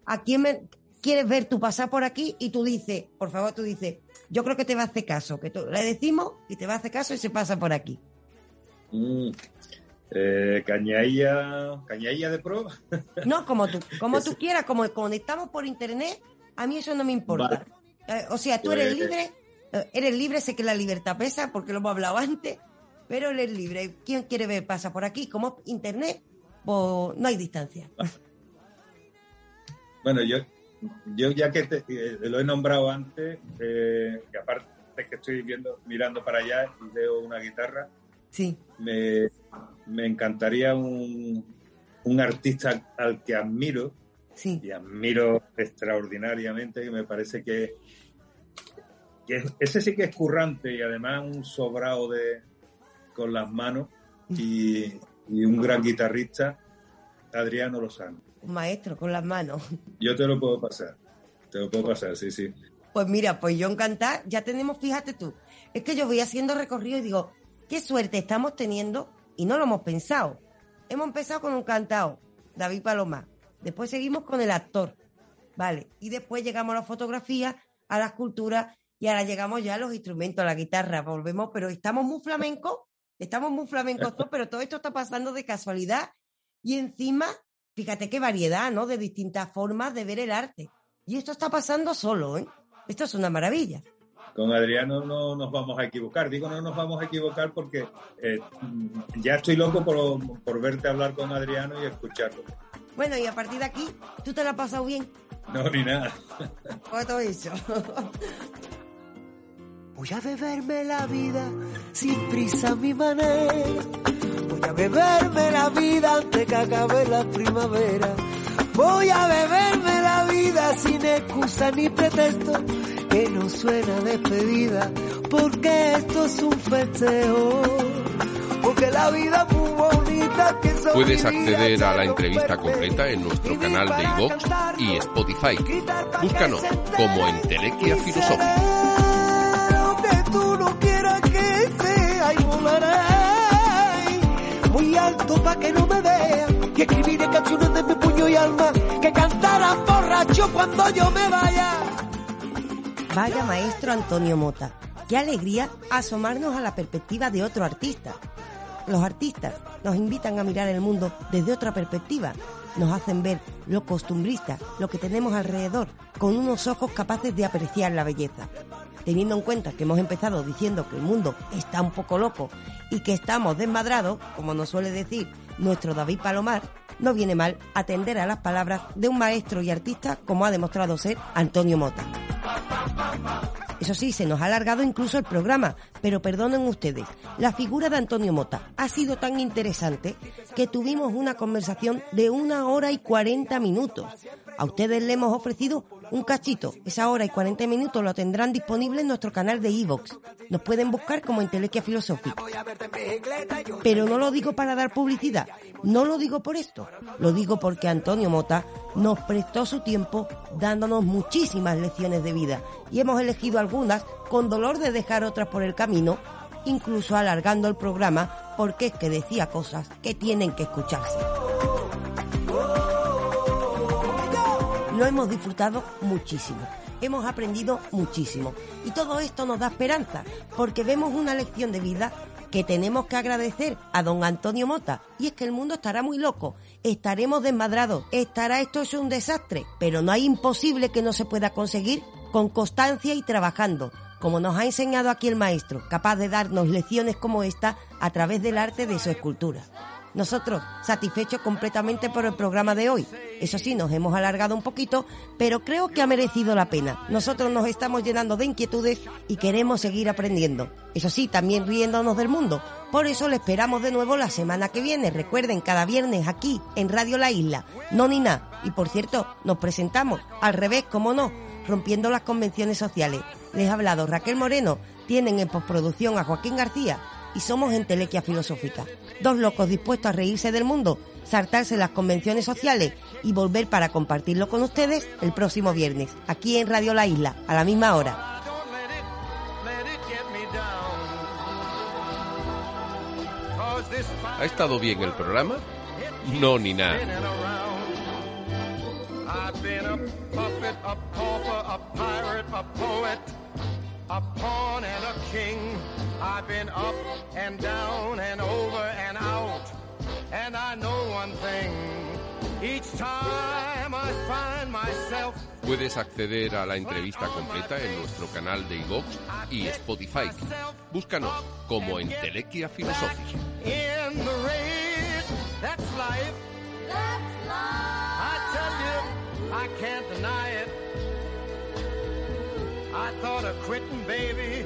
Speaker 2: ¿A quién me quieres ver tú pasar por aquí? Y tú dices, por favor, tú dices, yo creo que te va a hacer caso, que tú- le decimos y te va a hacer caso y se pasa por aquí.
Speaker 11: Mm. Eh, cañailla, cañailla de pro.
Speaker 2: No, como tú, como tú quieras, como conectamos por internet, a mí eso no me importa. Eh, o sea, tú eres
Speaker 11: Pues-
Speaker 2: libre, eh, eres libre, sé que la libertad pesa porque lo hemos hablado antes, pero eres libre. ¿Quién quiere ver pasa por aquí? Como internet, pues no hay distancia.
Speaker 11: Bueno, yo, yo ya que te- eh, lo he nombrado antes, que aparte que estoy viendo, mirando para allá y veo una guitarra,
Speaker 2: Sí.
Speaker 11: me, me encantaría un, un artista al que admiro,
Speaker 2: Sí.
Speaker 11: y admiro extraordinariamente, que me parece que, que es- ese sí que es currante y además un sobrado de con las manos y, y un gran guitarrista, Adriano Lozano.
Speaker 2: Un maestro con las manos.
Speaker 11: Yo te lo puedo pasar, te lo puedo pasar, sí, sí.
Speaker 2: Pues mira, pues yo encantar, ya tenemos, fíjate tú, es que yo voy haciendo recorrido y digo, qué suerte estamos teniendo y no lo hemos pensado. Hemos empezado con un cantado, David Paloma, después seguimos con el actor, ¿vale? Y después llegamos a la fotografía, a la escultura y ahora llegamos ya a los instrumentos, a la guitarra, volvemos, pero estamos muy flamencos, estamos muy flamencos todos, pero todo esto está pasando de casualidad y encima, fíjate qué variedad, ¿no? De distintas formas de ver el arte. Y esto está pasando solo, ¿eh? Esto es una maravilla.
Speaker 11: Con Adriano no nos vamos a equivocar. Digo, no nos vamos a equivocar porque eh, ya estoy loco por, por verte hablar con Adriano y escucharlo.
Speaker 2: Bueno, y a partir de aquí, ¿tú te la has pasado bien?
Speaker 11: No, ni nada.
Speaker 2: Todo eso.
Speaker 4: Voy a beberme la vida sin prisa a mi manera. Voy a beberme la vida antes que acabe la primavera. Voy a beberme la vida sin excusa ni pretexto. Que no suena despedida. Porque esto es un festejo. Porque la vida es muy bonita. Que
Speaker 3: Puedes acceder a la entrevista completa en nuestro canal de iVox y Spotify. Búscanos como Entelequia Filosófica.
Speaker 4: Lo que tú no quieras que sea y volaré muy alto pa' que no me vean y escribiré canciones de mi puño y alma que cantarán borracho cuando yo me vaya.
Speaker 2: Vaya maestro Antonio Mota. Qué alegría asomarnos a la perspectiva de otro artista. Los artistas nos invitan a mirar el mundo desde otra perspectiva. Nos hacen ver lo costumbrista, lo que tenemos alrededor, con unos ojos capaces de apreciar la belleza. Teniendo en cuenta que hemos empezado diciendo que el mundo está un poco loco y que estamos desmadrados, como nos suele decir nuestro David Palomar, no viene mal atender a las palabras de un maestro y artista como ha demostrado ser Antonio Mota. Eso sí, se nos ha alargado incluso el programa, pero perdonen ustedes, la figura de Antonio Mota ha sido tan interesante que tuvimos una conversación de una hora y 40 minutos. A ustedes le hemos ofrecido un cachito, esa hora y 40 minutos lo tendrán disponible en nuestro canal de iVoox. Nos pueden buscar como Intelequia Filosófica. Pero no lo digo para dar publicidad, no lo digo por esto, lo digo porque Antonio Mota nos prestó su tiempo dándonos muchísimas lecciones de vida y hemos elegido algunas con dolor de dejar otras por el camino, incluso alargando el programa porque es que decía cosas que tienen que escucharse. Lo hemos disfrutado muchísimo. Hemos aprendido muchísimo. Y todo esto nos da esperanza, porque vemos una lección de vida que tenemos que agradecer a don Antonio Mota. Y es que el mundo estará muy loco, estaremos desmadrados, estará esto es un desastre, pero no hay imposible que no se pueda conseguir con constancia y trabajando, como nos ha enseñado aquí el maestro, capaz de darnos lecciones como esta a través del arte de su escultura. Nosotros satisfechos completamente por el programa de hoy. Eso sí, nos hemos alargado un poquito, pero creo que ha merecido la pena. Nosotros nos estamos llenando de inquietudes y queremos seguir aprendiendo. Eso sí, también riéndonos del mundo. Por eso le esperamos de nuevo la semana que viene. Recuerden, cada viernes aquí en Radio La Isla. No ni nada. Y por cierto, nos presentamos al revés, como no, rompiendo las convenciones sociales. Les ha hablado Raquel Moreno. Tienen en postproducción a Joaquín García y somos Entelequia Filosófica. Dos locos dispuestos a reírse del mundo, saltarse las convenciones sociales y volver para compartirlo con ustedes el próximo viernes, aquí en Radio La Isla, a la misma hora.
Speaker 3: ¿Ha estado bien el programa? No, ni nada.
Speaker 12: I've been up and down and over and out. And I know one thing. Each time I find myself
Speaker 3: Puedes acceder a la entrevista completa en nuestro canal de iVox y Spotify. Búscanos como Entelequia Filosófica.
Speaker 12: in the race. That's life. That's life. I tell you, I can't deny it. I thought of quitting, baby,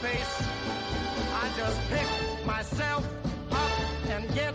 Speaker 12: face, I just pick myself up and get